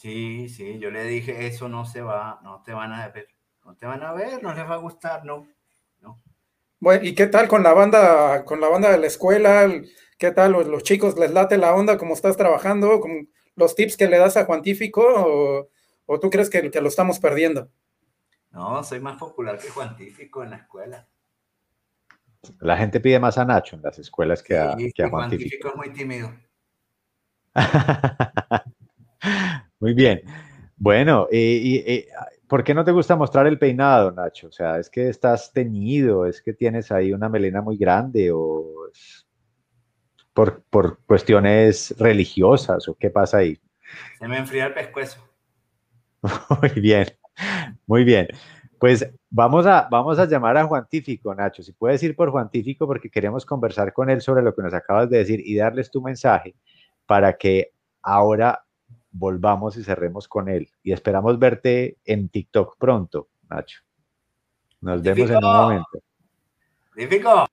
Sí, sí, yo le dije, eso no se va, no te van a ver, no te van a ver, no les va a gustar, no. no. Bueno, ¿y qué tal con la banda, con la banda de la escuela? ¿Qué tal los, chicos les late la onda como estás trabajando? ¿Con los tips que le das a Juantífico? ¿O, o tú crees que, que lo estamos perdiendo? No, soy más popular que Juan Tífico en la escuela. La gente pide más a Nacho en las escuelas que a, que a Juan, Tífico. es muy tímido. muy bien. Bueno, y, ¿por qué no te gusta mostrar el peinado, Nacho? O sea, ¿es que estás teñido? ¿Es que tienes ahí una melena muy grande? ¿O por, por cuestiones religiosas? ¿O qué pasa ahí? Se me enfría el pescuezo. Muy bien. Muy bien. Pues vamos a, vamos a llamar a Juan Tífico, Nacho. Si puedes ir por Juan Tífico porque queremos conversar con él sobre lo que nos acabas de decir y darles tu mensaje para que ahora volvamos y cerremos con él. Y esperamos verte en TikTok pronto, Nacho. Nos vemos en un momento. Tífico.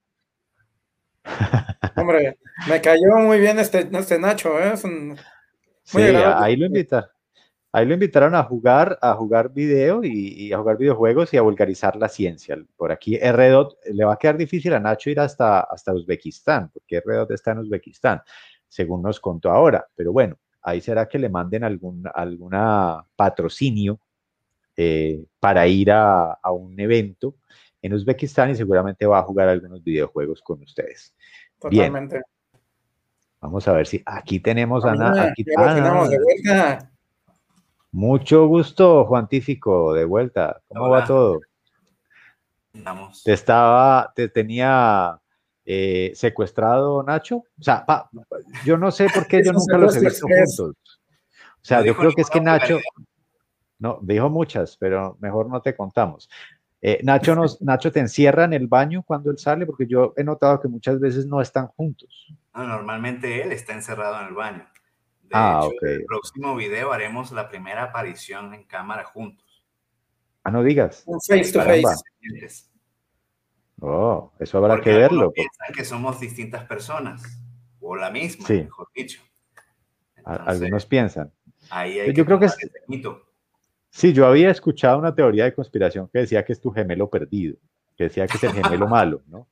Hombre, me cayó muy bien este, este Nacho, ¿eh? sí, ahí lo invita. Ahí lo invitaron a jugar, a jugar video y, a jugar videojuegos y a vulgarizar la ciencia. Por aquí R2 le va a quedar difícil a Nacho ir hasta, hasta Uzbekistán, porque R2 está en Uzbekistán, según nos contó ahora. Pero bueno, ahí será que le manden algún alguna patrocinio eh, para ir a, a, un evento en Uzbekistán y seguramente va a jugar algunos videojuegos con ustedes. Totalmente. Vamos a ver si aquí tenemos a Ana. Aquí, de vuelta. Mucho gusto, Juan Tífico, de vuelta. ¿Cómo va todo? Vamos. Te estaba, te tenía eh, secuestrado Nacho. O sea, yo no sé por qué yo nunca los he visto juntos. O sea, yo creo que es que Nacho, no, dijo muchas, pero mejor no te contamos. Eh, Nacho, nos, Nacho te encierra en el baño cuando él sale, porque yo he notado que muchas veces no están juntos. No, normalmente él está encerrado en el baño. De ah, hecho, en el próximo video haremos la primera aparición en cámara juntos. Ah, no digas. face to face. Oh, eso habrá que verlo. Piensan que somos distintas personas, o la misma, mejor dicho. algunos piensan. Ahí yo creo que es, Sí, yo había escuchado una teoría de conspiración que decía que es tu gemelo perdido, que decía que es el gemelo malo, ¿no?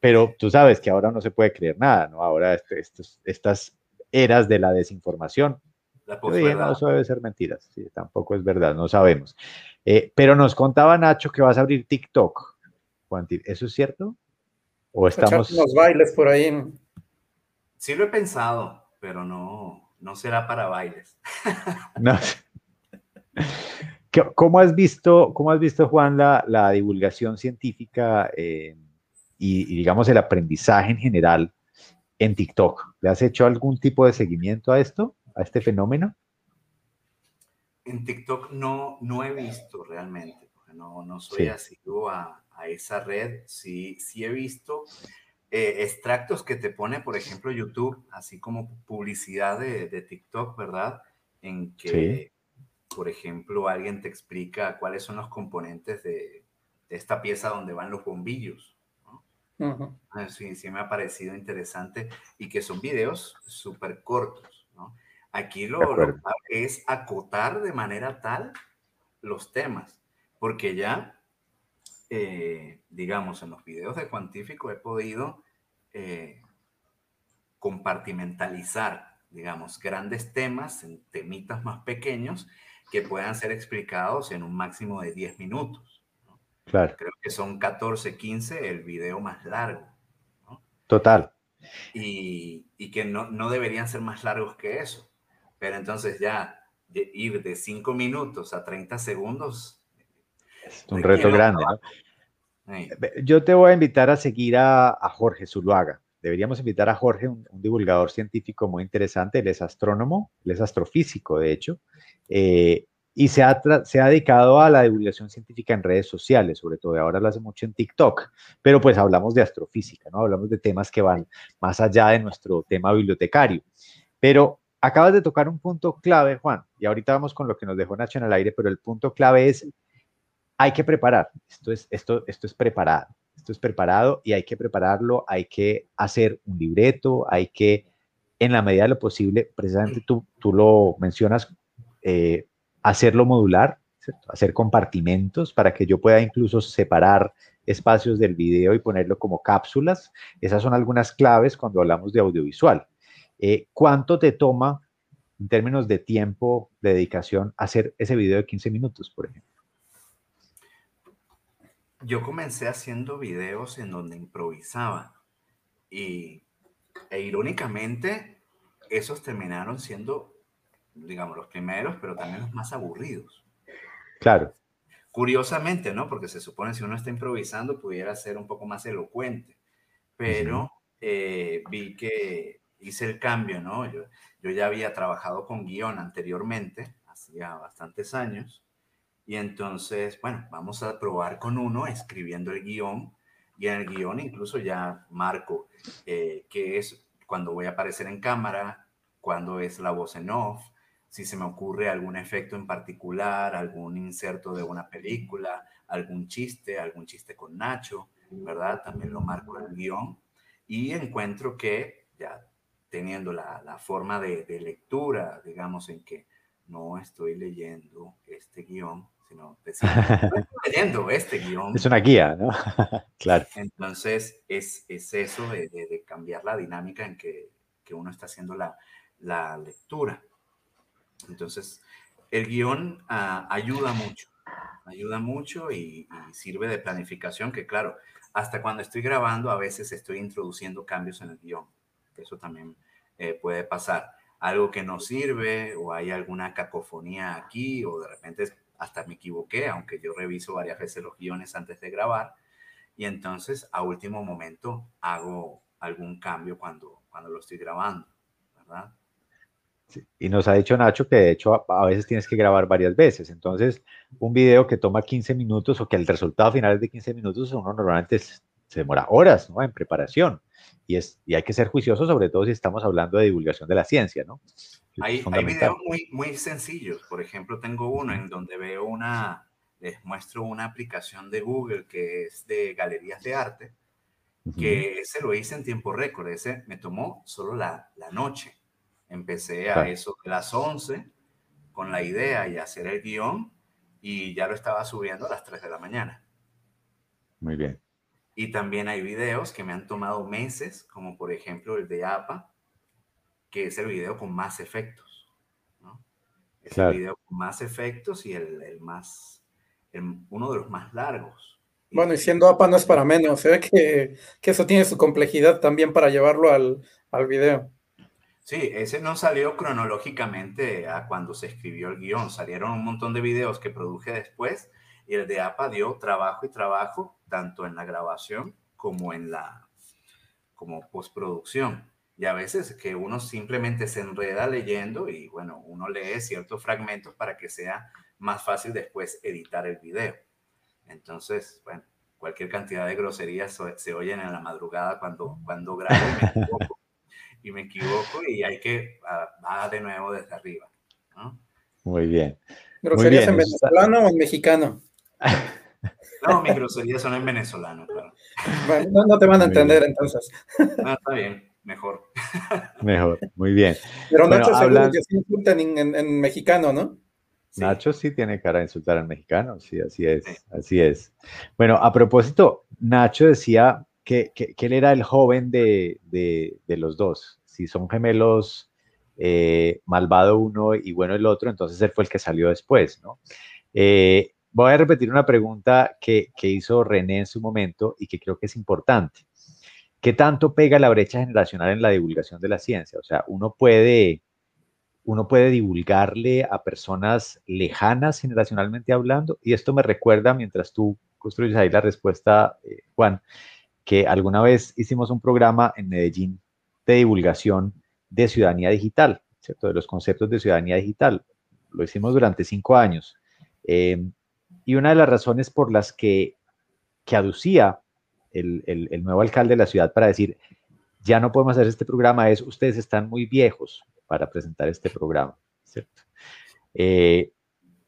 Pero tú sabes que ahora no se puede creer nada, ¿no? Ahora este, estos, estas eras de la desinformación. no, eso debe ser mentiras, sí, tampoco es verdad, no sabemos. Eh, pero nos contaba Nacho que vas a abrir TikTok. ¿Eso es cierto? ¿O estamos... unos bailes por ahí. Sí lo he pensado, pero no, no será para bailes. no. ¿Cómo has visto, cómo has visto Juan, la, la divulgación científica eh, y, digamos, el aprendizaje en general en TikTok. ¿Le has hecho algún tipo de seguimiento a esto, a este fenómeno? En TikTok no, no he visto realmente. Por no, no soy así a, a, esa red. Sí, sí he visto eh, extractos que te pone, por ejemplo, YouTube, así como publicidad de, de TikTok, ¿verdad? En que, por ejemplo, alguien te explica cuáles son los componentes de, de esta pieza donde van los bombillos. ¿no? sí, sí me ha parecido interesante y que son videos súper cortos. ¿no? Aquí lo, lo es acotar de manera tal los temas, porque ya eh, digamos, en los videos de Cuantífico he podido eh, compartimentalizar, digamos, grandes temas en temitas más pequeños que puedan ser explicados en un máximo de 10 minutos. Claro. Creo que son 14, 15 el video más largo. Total. Y, y que no, no, deberían ser más largos que eso. Pero entonces ya ir de 5 minutos a 30 segundos es un reto grande, ¿no? Yo te voy a invitar a seguir a, Jorge Zuluaga. Deberíamos invitar a Jorge, un, divulgador científico muy interesante. Él es astrónomo, él es astrofísico, de hecho, eh, y se ha, se ha dedicado a la divulgación científica en redes sociales, sobre todo. Ahora lo hace mucho en TikTok, pero pues hablamos de astrofísica, ¿no? Hablamos de temas que van más allá de nuestro tema bibliotecario. Pero acabas de tocar un punto clave, Juan, y ahorita vamos con lo que nos dejó Nacho en el aire, pero el punto clave es hay que preparar. Esto es, esto, esto es preparado. Esto es preparado y hay que prepararlo, hay que hacer un libreto, hay que, en la medida de lo posible, precisamente tú, tú lo mencionas, eh, hacerlo modular, hacer compartimentos para que yo pueda incluso separar espacios del video y ponerlo como cápsulas. Esas son algunas claves cuando hablamos de audiovisual. Eh, ¿Cuánto te toma en términos de tiempo, de dedicación, hacer ese video de 15 minutos, por ejemplo? Yo comencé haciendo videos en donde improvisaba y, e irónicamente, esos terminaron siendo, digamos, los primeros, pero también los más aburridos. Claro. Curiosamente, ¿no? Porque se supone si uno está improvisando pudiera ser un poco más elocuente, pero eh, vi que hice el cambio, ¿no? Yo, yo ya había trabajado con guion anteriormente, hacía bastantes años, y entonces, bueno, vamos a probar con uno escribiendo el guion. Y en el guion incluso ya marco eh, qué es cuando voy a aparecer en cámara, cuando es la voz en off, si se me ocurre algún efecto en particular, algún inserto de una película, algún chiste, algún chiste con Nacho, ¿verdad? También lo marco en el guion. Y encuentro que ya teniendo la, la forma de, de, lectura, digamos, en que no estoy leyendo este guion, sino leyendo este guion. Es una guía, ¿no? claro. Entonces, es, es eso de, de, cambiar la dinámica en que, que uno está haciendo la, la, lectura. Entonces, el guion uh, ayuda mucho, ayuda mucho y, y, sirve de planificación, que claro, hasta cuando estoy grabando a veces estoy introduciendo cambios en el guion, eso también eh, puede pasar. Algo que no sirve o hay alguna cacofonía aquí o de repente hasta me equivoqué, aunque yo reviso varias veces los guiones antes de grabar, y entonces a último momento hago algún cambio cuando, cuando lo estoy grabando, ¿verdad? Y nos ha dicho Nacho que de hecho a, veces tienes que grabar varias veces. Entonces, un video que toma 15 minutos o que el resultado final es de 15 minutos, uno normalmente se demora horas ¿no? en preparación. Y, es, y hay que ser juicioso, sobre todo si estamos hablando de divulgación de la ciencia, ¿no? Hay, hay, videos muy, muy sencillos. Por ejemplo, tengo uno en donde veo una, les muestro una aplicación de Google que es de galerías de arte, que ese lo hice en tiempo récord. Ese me tomó solo la, la noche. Empecé a eso de las 11 con la idea y hacer el guion y ya lo estaba subiendo a las 3 de la mañana. Muy bien. Y también hay videos que me han tomado meses, como por ejemplo el de APA, que es el video con más efectos. ¿no? Es el video con más efectos y el, el más, uno de los más largos. Bueno, y siendo APA no es para menos, ¿eh? que, que eso tiene su complejidad también para llevarlo al, al video. Sí, ese no salió cronológicamente a cuando se escribió el guion. Salieron un montón de videos que produje después y el de APA dio trabajo y trabajo, tanto en la grabación como en la como postproducción. Y a veces que uno simplemente se enreda leyendo y bueno, uno lee ciertos fragmentos para que sea más fácil después editar el video. Entonces, bueno, cualquier cantidad de groserías se oyen en la madrugada cuando, cuando grabo y me equivoco. y me equivoco y hay que va de nuevo desde arriba. Muy bien. ¿Groserías en venezolano o en mexicano? No, mis groserías son en venezolano, claro. Bueno, no, te van a entender entonces. No, está bien, mejor. Mejor, muy bien. Pero Nacho seguro que sí insultan en, mexicano, ¿no? Nacho sí tiene cara de insultar al mexicano, sí, así es, así es. Bueno, a propósito, Nacho decía que, que, él era el joven de, de, de los dos. Si son gemelos eh, malvado uno y bueno el otro, entonces él fue el que salió después, ¿no? Eh, voy a repetir una pregunta que, hizo René en su momento y que creo que es importante. ¿Qué tanto pega la brecha generacional en la divulgación de la ciencia? O sea, uno puede, uno puede divulgarle a personas lejanas generacionalmente hablando, y esto me recuerda, mientras tú construyes ahí la respuesta, eh, Juan, que alguna vez hicimos un programa en Medellín de divulgación de ciudadanía digital, ¿cierto? De los conceptos de ciudadanía digital. Lo hicimos durante cinco años. Eh, y una de las razones por las que, que aducía el, el, nuevo alcalde de la ciudad para decir, ya no podemos hacer este programa, es ustedes están muy viejos para presentar este programa, ¿cierto? Eh,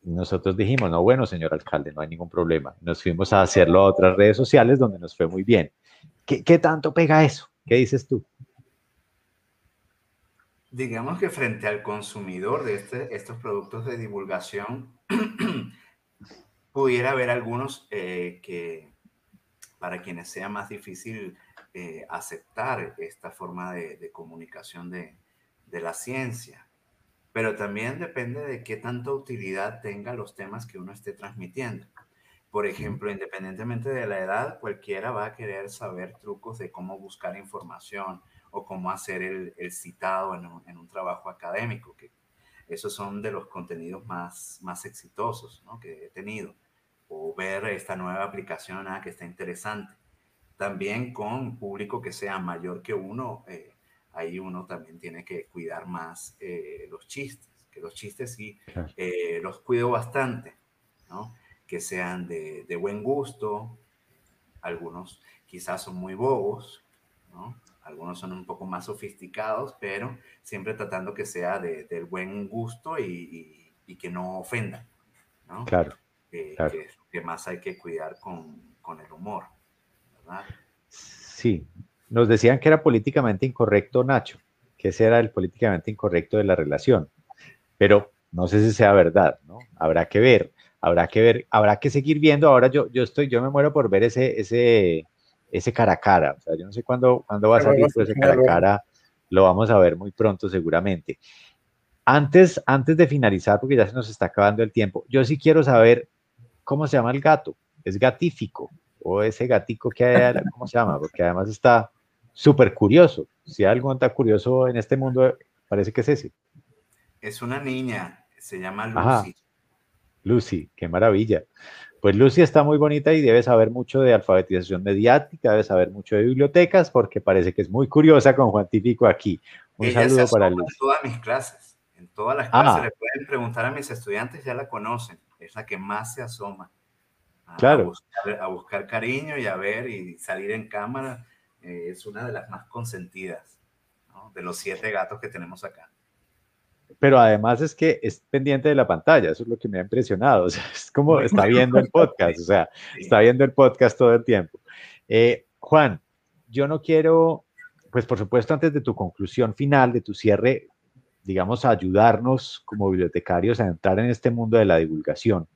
nosotros dijimos, no, bueno, señor alcalde, no hay ningún problema. Nos fuimos a hacerlo a otras redes sociales donde nos fue muy bien. ¿Qué, qué tanto pega eso? ¿Qué dices tú? Digamos que frente al consumidor de este, estos productos de divulgación, pudiera haber algunos eh, que para quienes sea más difícil eh, aceptar esta forma de, comunicación de, la ciencia. Pero también depende de qué tanta utilidad tenga los temas que uno esté transmitiendo. Por ejemplo, independientemente de la edad, cualquiera va a querer saber trucos de cómo buscar información o cómo hacer el, citado en un, en un, trabajo académico, que esos son de los contenidos más, más exitosos que he tenido o ver esta nueva aplicación ah, que está interesante. También con público que sea mayor que uno, eh, ahí uno también tiene que cuidar más eh, los chistes, que los chistes sí eh, los cuido bastante, ¿no? que sean de, de, buen gusto, algunos quizás son muy bobos, ¿no? Algunos son un poco más sofisticados, pero siempre tratando que sea de, del buen gusto y, y, y, que no ofenda. ¿no? Claro que, más hay que cuidar con, con el humor, ¿verdad? Sí, nos decían que era políticamente incorrecto Nacho, que ese era el políticamente incorrecto de la relación, pero no sé si sea verdad, ¿no? Habrá que ver, habrá que ver, habrá que seguir viendo. Ahora yo, yo estoy, yo me muero por ver ese, ese, ese cara a cara. O sea, yo no sé cuándo, cuándo va a salir ese cara a cara. Lo vamos a ver muy pronto seguramente. Antes, antes de finalizar, porque ya se nos está acabando el tiempo, yo sí quiero saber ¿cómo se llama el gato? Es gatífico, o ese gatico que hay, ¿cómo se llama? Porque además está súper curioso. Si hay algo tan curioso en este mundo, parece que es ese. Es una niña, se llama Lucy. Lucy, qué maravilla. Pues Lucy está muy bonita y debe saber mucho de alfabetización mediática, debe saber mucho de bibliotecas, porque parece que es muy curiosa con Juan Típico aquí. Un saludo para Lucy. En todas mis clases, en todas las clases ah. le pueden preguntar a mis estudiantes, ya la conocen es la que más se asoma a, claro. a, buscar, cariño y a ver y salir en cámara. Eh, es una de las más consentidas de los siete gatos que tenemos acá. Pero además es que es pendiente de la pantalla, eso es lo que me ha impresionado. es como está viendo el podcast, o sea, está viendo el podcast todo el tiempo. Eh, Juan, yo no quiero, pues por supuesto, antes de tu conclusión final, de tu cierre, digamos, ayudarnos como bibliotecarios a entrar en este mundo de la divulgación.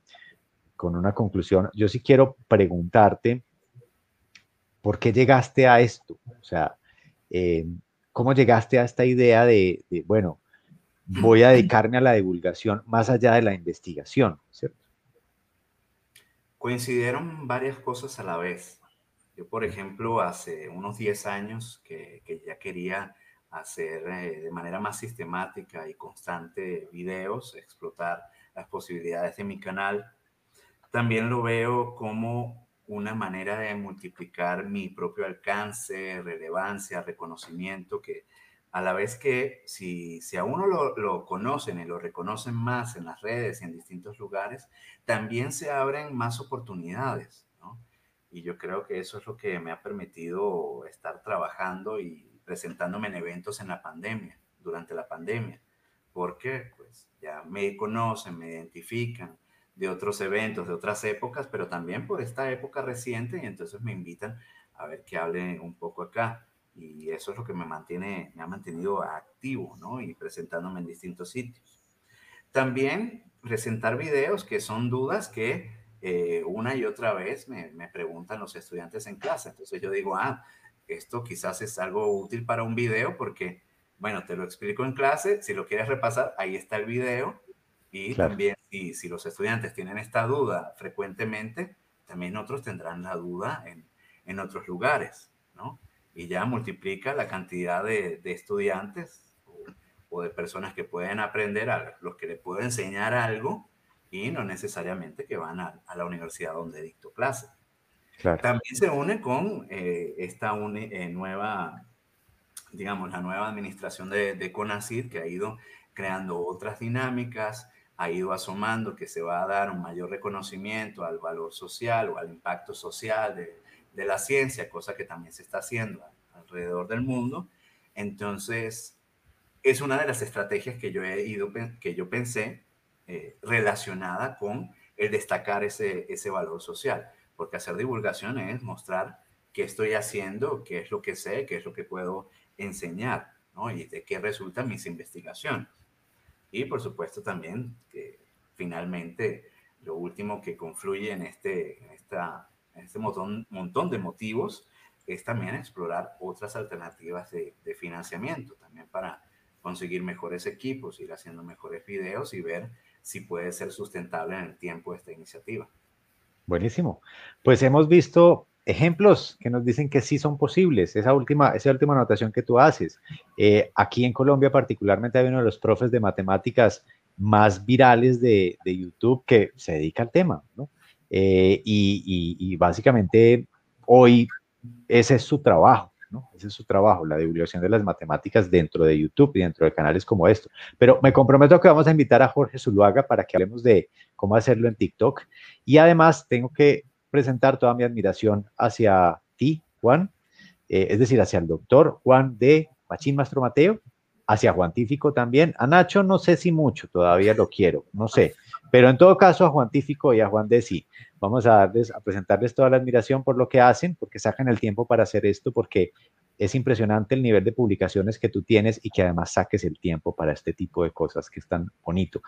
Con una conclusión, yo sí quiero preguntarte, ¿por qué llegaste a esto? O sea, eh, ¿cómo llegaste a esta idea de, bueno, voy a dedicarme a la divulgación más allá de la investigación, ¿cierto? Coincidieron varias cosas a la vez. Yo, por ejemplo, hace unos 10 años que, que ya quería hacer eh, de manera más sistemática y constante videos, explotar las posibilidades de mi canal. También lo veo como una manera de multiplicar mi propio alcance, relevancia, reconocimiento, que a la vez que si, si a uno lo, lo, conocen y lo reconocen más en las redes y en distintos lugares, también se abren más oportunidades, ¿no? Y yo creo que eso es lo que me ha permitido estar trabajando y presentándome en eventos en la pandemia, durante la pandemia, porque pues ya me conocen, me identifican de otros eventos, de otras épocas, pero también por esta época reciente y entonces me invitan a ver que hable un poco acá y eso es lo que me mantiene, me ha mantenido activo, ¿no? Y presentándome en distintos sitios. También presentar videos que son dudas que eh, una y otra vez me, me, preguntan los estudiantes en clase. Entonces yo digo, ah, esto quizás es algo útil para un video porque, bueno, te lo explico en clase, si lo quieres repasar, ahí está el video. Y también, si, si los estudiantes tienen esta duda frecuentemente, también otros tendrán la duda en, en otros lugares, ¿no? Y ya multiplica la cantidad de, estudiantes o, de personas que pueden aprender, a los que le puedo enseñar algo y no necesariamente que van a, la universidad donde dicto clase. También se une con eh, esta eh, nueva, digamos, la nueva administración de, de que ha ido creando otras dinámicas, ha ido asomando que se va a dar un mayor reconocimiento al valor social o al impacto social de, de la ciencia, cosa que también se está haciendo alrededor del mundo. Entonces, es una de las estrategias que yo he ido, que yo pensé eh, relacionada con el destacar ese, ese valor social, porque hacer divulgación es mostrar qué estoy haciendo, qué es lo que sé, qué es lo que puedo enseñar, ¿no? Y de qué resultan mis investigaciones. Y por supuesto también que finalmente lo último que confluye en, este, en esta este montón, montón de motivos es también explorar otras alternativas de, financiamiento, también para conseguir mejores equipos, ir haciendo mejores videos y ver si puede ser sustentable en el tiempo esta iniciativa. Buenísimo. Pues hemos visto ejemplos que nos dicen que sí son posibles. Esa última, esa última anotación que tú haces. Eh, aquí en Colombia particularmente hay uno de los profes de matemáticas más virales de, de YouTube que se dedica al tema, ¿no? Eh, y, básicamente hoy ese es su trabajo, ¿no? Ese es su trabajo, la divulgación de las matemáticas dentro de YouTube y dentro de canales como esto. Pero me comprometo que vamos a invitar a Jorge Zuluaga para que hablemos de cómo hacerlo en TikTok. Y además tengo que presentar toda mi admiración hacia ti, Juan, eh, es decir, hacia el doctor Juan de Machín Mastro Mateo, hacia Juan Tífico también. A Nacho no sé si mucho, todavía lo quiero, no sé. Pero en todo caso, a Juan Tífico y a Juan de vamos a darles, a presentarles toda la admiración por lo que hacen, porque sacan el tiempo para hacer esto, porque es impresionante el nivel de publicaciones que tú tienes y que además saques el tiempo para este tipo de cosas que es tan bonito.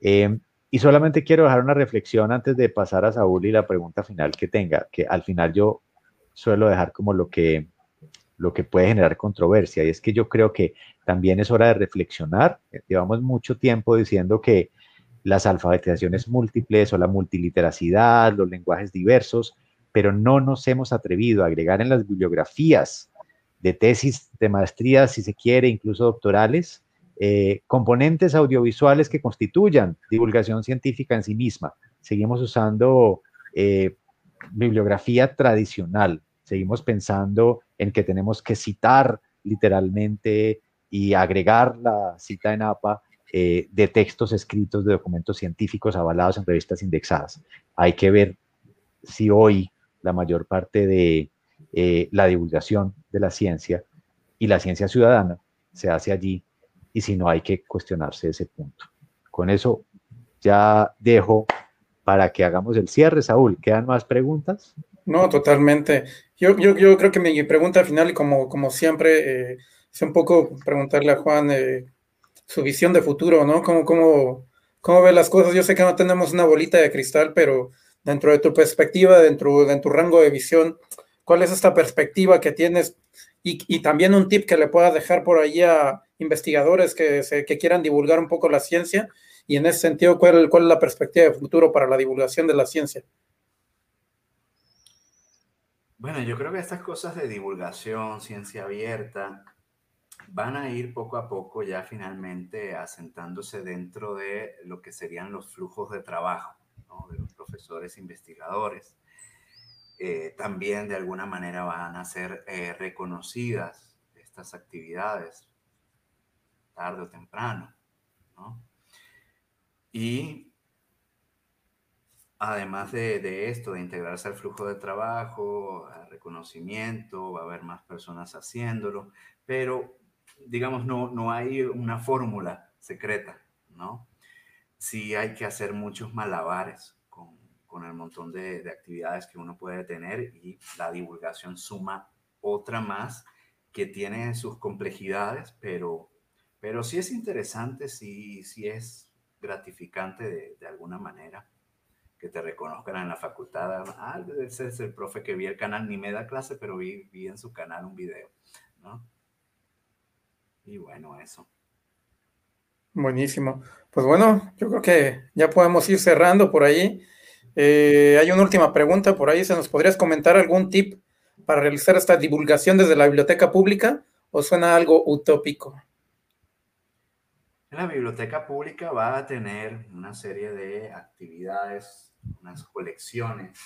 Eh, y solamente quiero dejar una reflexión antes de pasar a Saúl y la pregunta final que tenga, que al final yo suelo dejar como lo que, lo que puede generar controversia, y es que yo creo que también es hora de reflexionar. Llevamos mucho tiempo diciendo que las alfabetizaciones múltiples o la multiliteracidad, los lenguajes diversos, pero no nos hemos atrevido a agregar en las bibliografías de tesis de maestría, si se quiere, incluso doctorales, eh, componentes audiovisuales que constituyan divulgación científica en sí misma. Seguimos usando eh, bibliografía tradicional, seguimos pensando en que tenemos que citar literalmente y agregar la cita en APA eh, de textos escritos, de documentos científicos avalados en revistas indexadas. Hay que ver si hoy la mayor parte de eh, la divulgación de la ciencia y la ciencia ciudadana se hace allí y si no hay que cuestionarse ese punto. Con eso ya dejo para que hagamos el cierre, Saúl. ¿Quedan más preguntas? No, totalmente. Yo, yo, creo que mi pregunta final, como, como siempre, eh, es un poco preguntarle a Juan su visión de futuro, ¿no? ¿Cómo, cómo, cómo ve las cosas? Yo sé que no tenemos una bolita de cristal, pero dentro de tu perspectiva, dentro de tu rango de visión, ¿cuál es esta perspectiva que tienes? Y, también un tip que le puedas dejar por ahí a investigadores que, se, que quieran divulgar un poco la ciencia. Y en ese sentido, ¿cuál, ¿cuál es la perspectiva de futuro para la divulgación de la ciencia? Bueno, yo creo que estas cosas de divulgación, ciencia abierta, van a ir poco a poco ya finalmente asentándose dentro de lo que serían los flujos de trabajo de los profesores investigadores. Eh, también de alguna manera van a ser eh, reconocidas estas actividades tarde o temprano. ¿no? Y además de, esto, de integrarse al flujo de trabajo, al reconocimiento, va a haber más personas haciéndolo, pero digamos, no, no hay una fórmula secreta, ¿no? Sí hay que hacer muchos malabares con, con el montón de, de, actividades que uno puede tener y la divulgación suma otra más que tiene sus complejidades, pero, pero sí es interesante, sí, sí es gratificante de, de alguna manera que te reconozcan en la facultad. Ah, ese es el profe que vi el canal, ni me da clase, pero vi, vi en su canal un video, ¿no? Y bueno, eso. Buenísimo. Pues bueno, yo creo que ya podemos ir cerrando por ahí. Eh, hay una última pregunta por ahí. ¿Se nos podrías comentar algún tip para realizar esta divulgación desde la biblioteca pública o suena algo utópico? La biblioteca pública va a tener una serie de actividades unas colecciones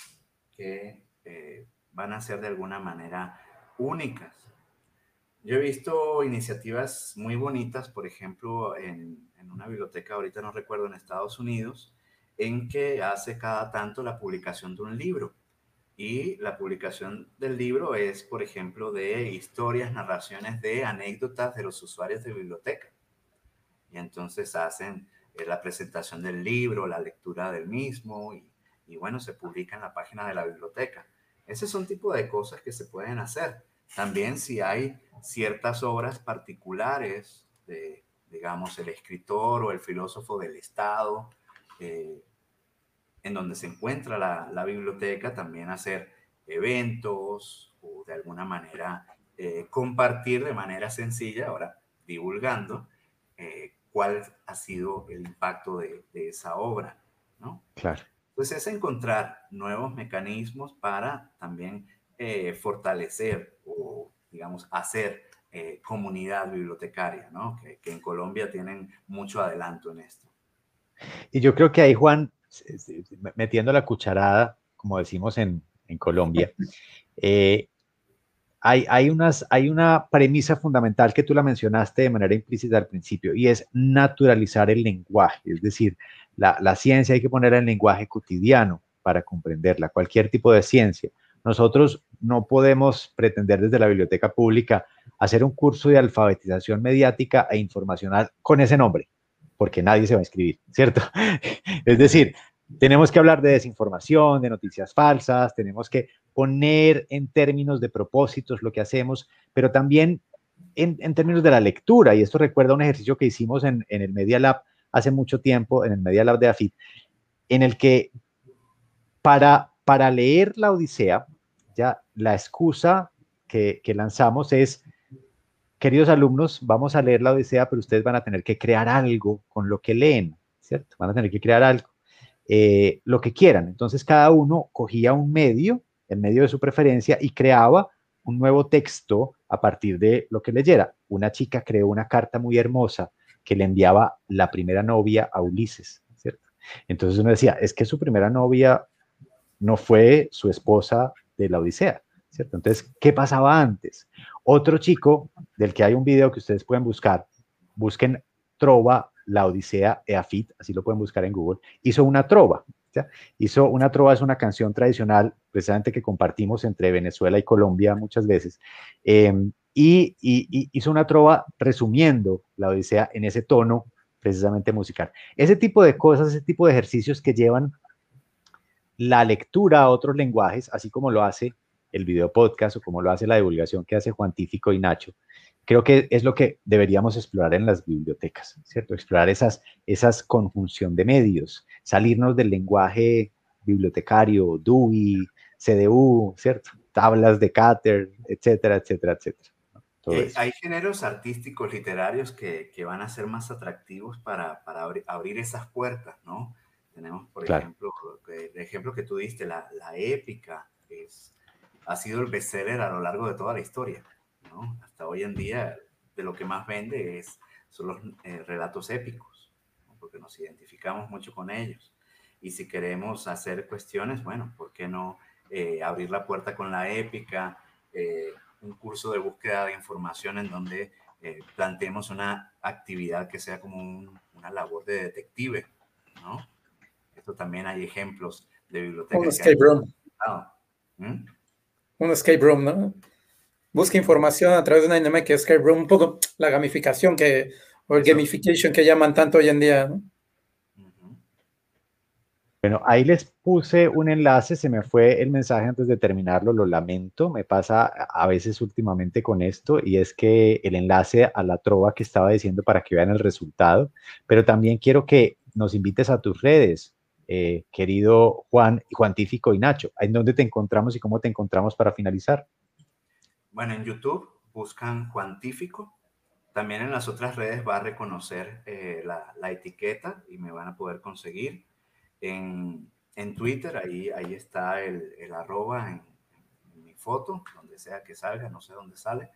que eh, van a ser de alguna manera únicas. Yo he visto iniciativas muy bonitas, por ejemplo, en, una biblioteca, ahorita no recuerdo, en Estados Unidos, en que hace cada tanto la publicación de un libro. Y la publicación del libro es, por ejemplo, de historias, narraciones de anécdotas de los usuarios de biblioteca. Y entonces hacen la presentación del libro, la lectura del mismo y, y, bueno, se publica en la página de la biblioteca. Ese son tipo de cosas que se pueden hacer. También si hay ciertas obras particulares de, digamos, el escritor o el filósofo del Estado, eh, en donde se encuentra la, la, biblioteca, también hacer eventos o de alguna manera eh, compartir de manera sencilla, ahora divulgando, eh, cuál ha sido el impacto de, de esa obra, ¿no? Claro. Pues es encontrar nuevos mecanismos para también eh, fortalecer o, digamos, hacer eh, comunidad bibliotecaria, ¿no? Que, que, en Colombia tienen mucho adelanto en esto. Y yo creo que ahí, Juan, metiendo la cucharada, como decimos en, en Colombia, eh, hay, hay, unas, hay una premisa fundamental que tú la mencionaste de manera implícita al principio y es naturalizar el lenguaje. Es decir, la, la ciencia hay que poner en lenguaje cotidiano para comprenderla, cualquier tipo de ciencia. Nosotros no podemos pretender desde la biblioteca pública hacer un curso de alfabetización mediática e informacional con ese nombre, porque nadie se va a inscribir, ¿cierto? Es decir, tenemos que hablar de desinformación, de noticias falsas, tenemos que poner en términos de propósitos lo que hacemos, pero también en, términos de la lectura. Y esto recuerda un ejercicio que hicimos en, en, el Media Lab hace mucho tiempo, en el Media Lab de AFIT, en el que para, para leer la Odisea, ya la excusa que, lanzamos es, queridos alumnos, vamos a leer la Odisea, pero ustedes van a tener que crear algo con lo que leen, ¿cierto? Van a tener que crear algo. Eh, lo que quieran. Entonces cada uno cogía un medio, el medio de su preferencia, y creaba un nuevo texto a partir de lo que leyera. Una chica creó una carta muy hermosa que le enviaba la primera novia a Ulises, ¿cierto? Entonces uno decía, es que su primera novia no fue su esposa de la Odisea, ¿cierto? Entonces, ¿qué pasaba antes? Otro chico, del que hay un video que ustedes pueden buscar, busquen Trova la Odisea Eafit, así lo pueden buscar en Google, hizo una trova. Hizo una trova, es una canción tradicional precisamente que compartimos entre Venezuela y Colombia muchas veces. Y, y, y, hizo una trova resumiendo la Odisea en ese tono precisamente musical. Ese tipo de cosas, ese tipo de ejercicios que llevan la lectura a otros lenguajes, así como lo hace el video podcast o como lo hace la divulgación que hace Juan Tífico y Nacho, creo que es lo que deberíamos explorar en las bibliotecas, ¿cierto? Explorar esas, esas conjunción de medios, salirnos del lenguaje bibliotecario, DUI, CDU, ¿cierto? Tablas de Cater, etcétera, etcétera, etcétera. Eh, hay géneros artísticos, literarios que, que, van a ser más atractivos para, para abrir, abrir, esas puertas, ¿no? Tenemos, por claro. ejemplo, el ejemplo que tú diste, la, la épica, es, ha sido el bestseller a lo largo de toda la historia. ¿no? Hasta hoy en día de lo que más vende es, son los eh, relatos épicos, ¿no? porque nos identificamos mucho con ellos. Y si queremos hacer cuestiones, bueno, ¿por qué no eh, abrir la puerta con la épica? Eh, un curso de búsqueda de información en donde eh, planteemos una actividad que sea como una labor de detective, ¿no? Esto también hay ejemplos de bibliotecas. Un escape room. ¿Mm? Un escape room, ¿no? Busca información a través de una dinámica escape room, un poco la gamificación que, o el gamification que llaman tanto hoy en día, ¿no? Bueno, ahí les puse un enlace, se me fue el mensaje antes de terminarlo, lo lamento, me pasa a veces últimamente con esto y es que el enlace a la trova que estaba diciendo para que vean el resultado, pero también quiero que nos invites a tus redes, eh, querido Juan, Juantífico y Nacho, ¿en dónde te encontramos y cómo te encontramos para finalizar? Bueno, en YouTube buscan Juantífico, también en las otras redes va a reconocer eh, la, etiqueta y me van a poder conseguir en, en Twitter, ahí, ahí está el, arroba en, mi foto, donde sea que salga, no sé dónde sale.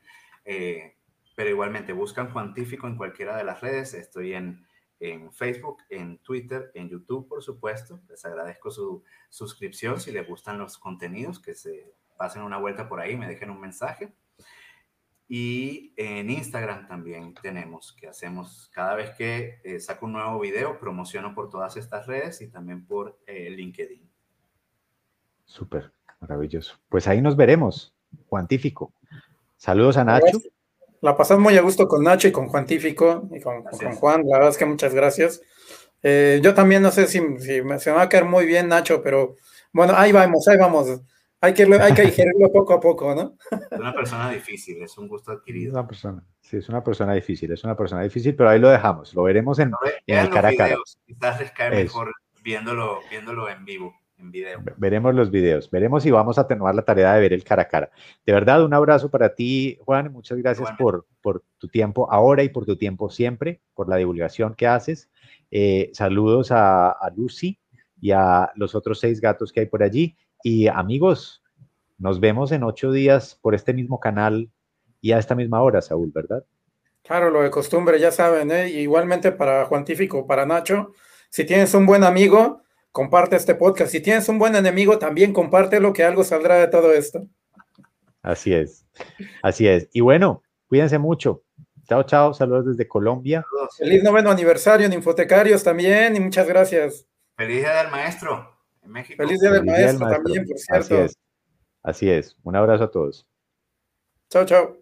Eh, pero igualmente buscan Cuantífico en cualquiera de las redes. Estoy en, en Facebook, en Twitter, en YouTube, por supuesto. Les agradezco su suscripción. Si les gustan los contenidos, que se pasen una vuelta por ahí, me dejen un mensaje. Y en Instagram también tenemos, que hacemos cada vez que eh, saco un nuevo video, promociono por todas estas redes y también por eh, LinkedIn. Súper, maravilloso. Pues ahí nos veremos, Juantífico. Saludos a Nacho. La pasamos muy a gusto con Nacho y con Juantífico y con, Juan. La verdad es que muchas gracias. Eh, yo también no sé si, si me, se me va a caer muy bien Nacho, pero bueno, ahí vamos, ahí vamos. Hay que, hay que digerirlo poco a poco, ¿no? Es una persona difícil, es un gusto adquirido. una persona, sí, es una persona difícil, es una persona difícil, pero ahí lo dejamos, lo veremos en, en el cara a cara. Quizás les cae mejor viéndolo, viéndolo en vivo. En video. Veremos los videos, veremos si vamos a atenuar la tarea de ver el cara a cara. De verdad, un abrazo para ti, Juan. Muchas gracias por, por tu tiempo ahora y por tu tiempo siempre, por la divulgación que haces. Eh, saludos a, a Lucy y a los otros seis gatos que hay por allí. Y amigos, nos vemos en ocho días por este mismo canal y a esta misma hora, Saúl, ¿verdad? Claro, lo de costumbre, ya saben, ¿eh? igualmente para Juantífico, para Nacho, si tienes un buen amigo, comparte este podcast. Si tienes un buen enemigo, también compártelo, que algo saldrá de todo esto. Así es, así es. Y bueno, cuídense mucho. Chao, chao, saludos desde Colombia. Feliz noveno aniversario en Infotecarios también y muchas gracias. Feliz Día del Maestro en México. Feliz Día del, maestro, también, por cierto. Así es. Así es. Un abrazo a todos. Chao, chao.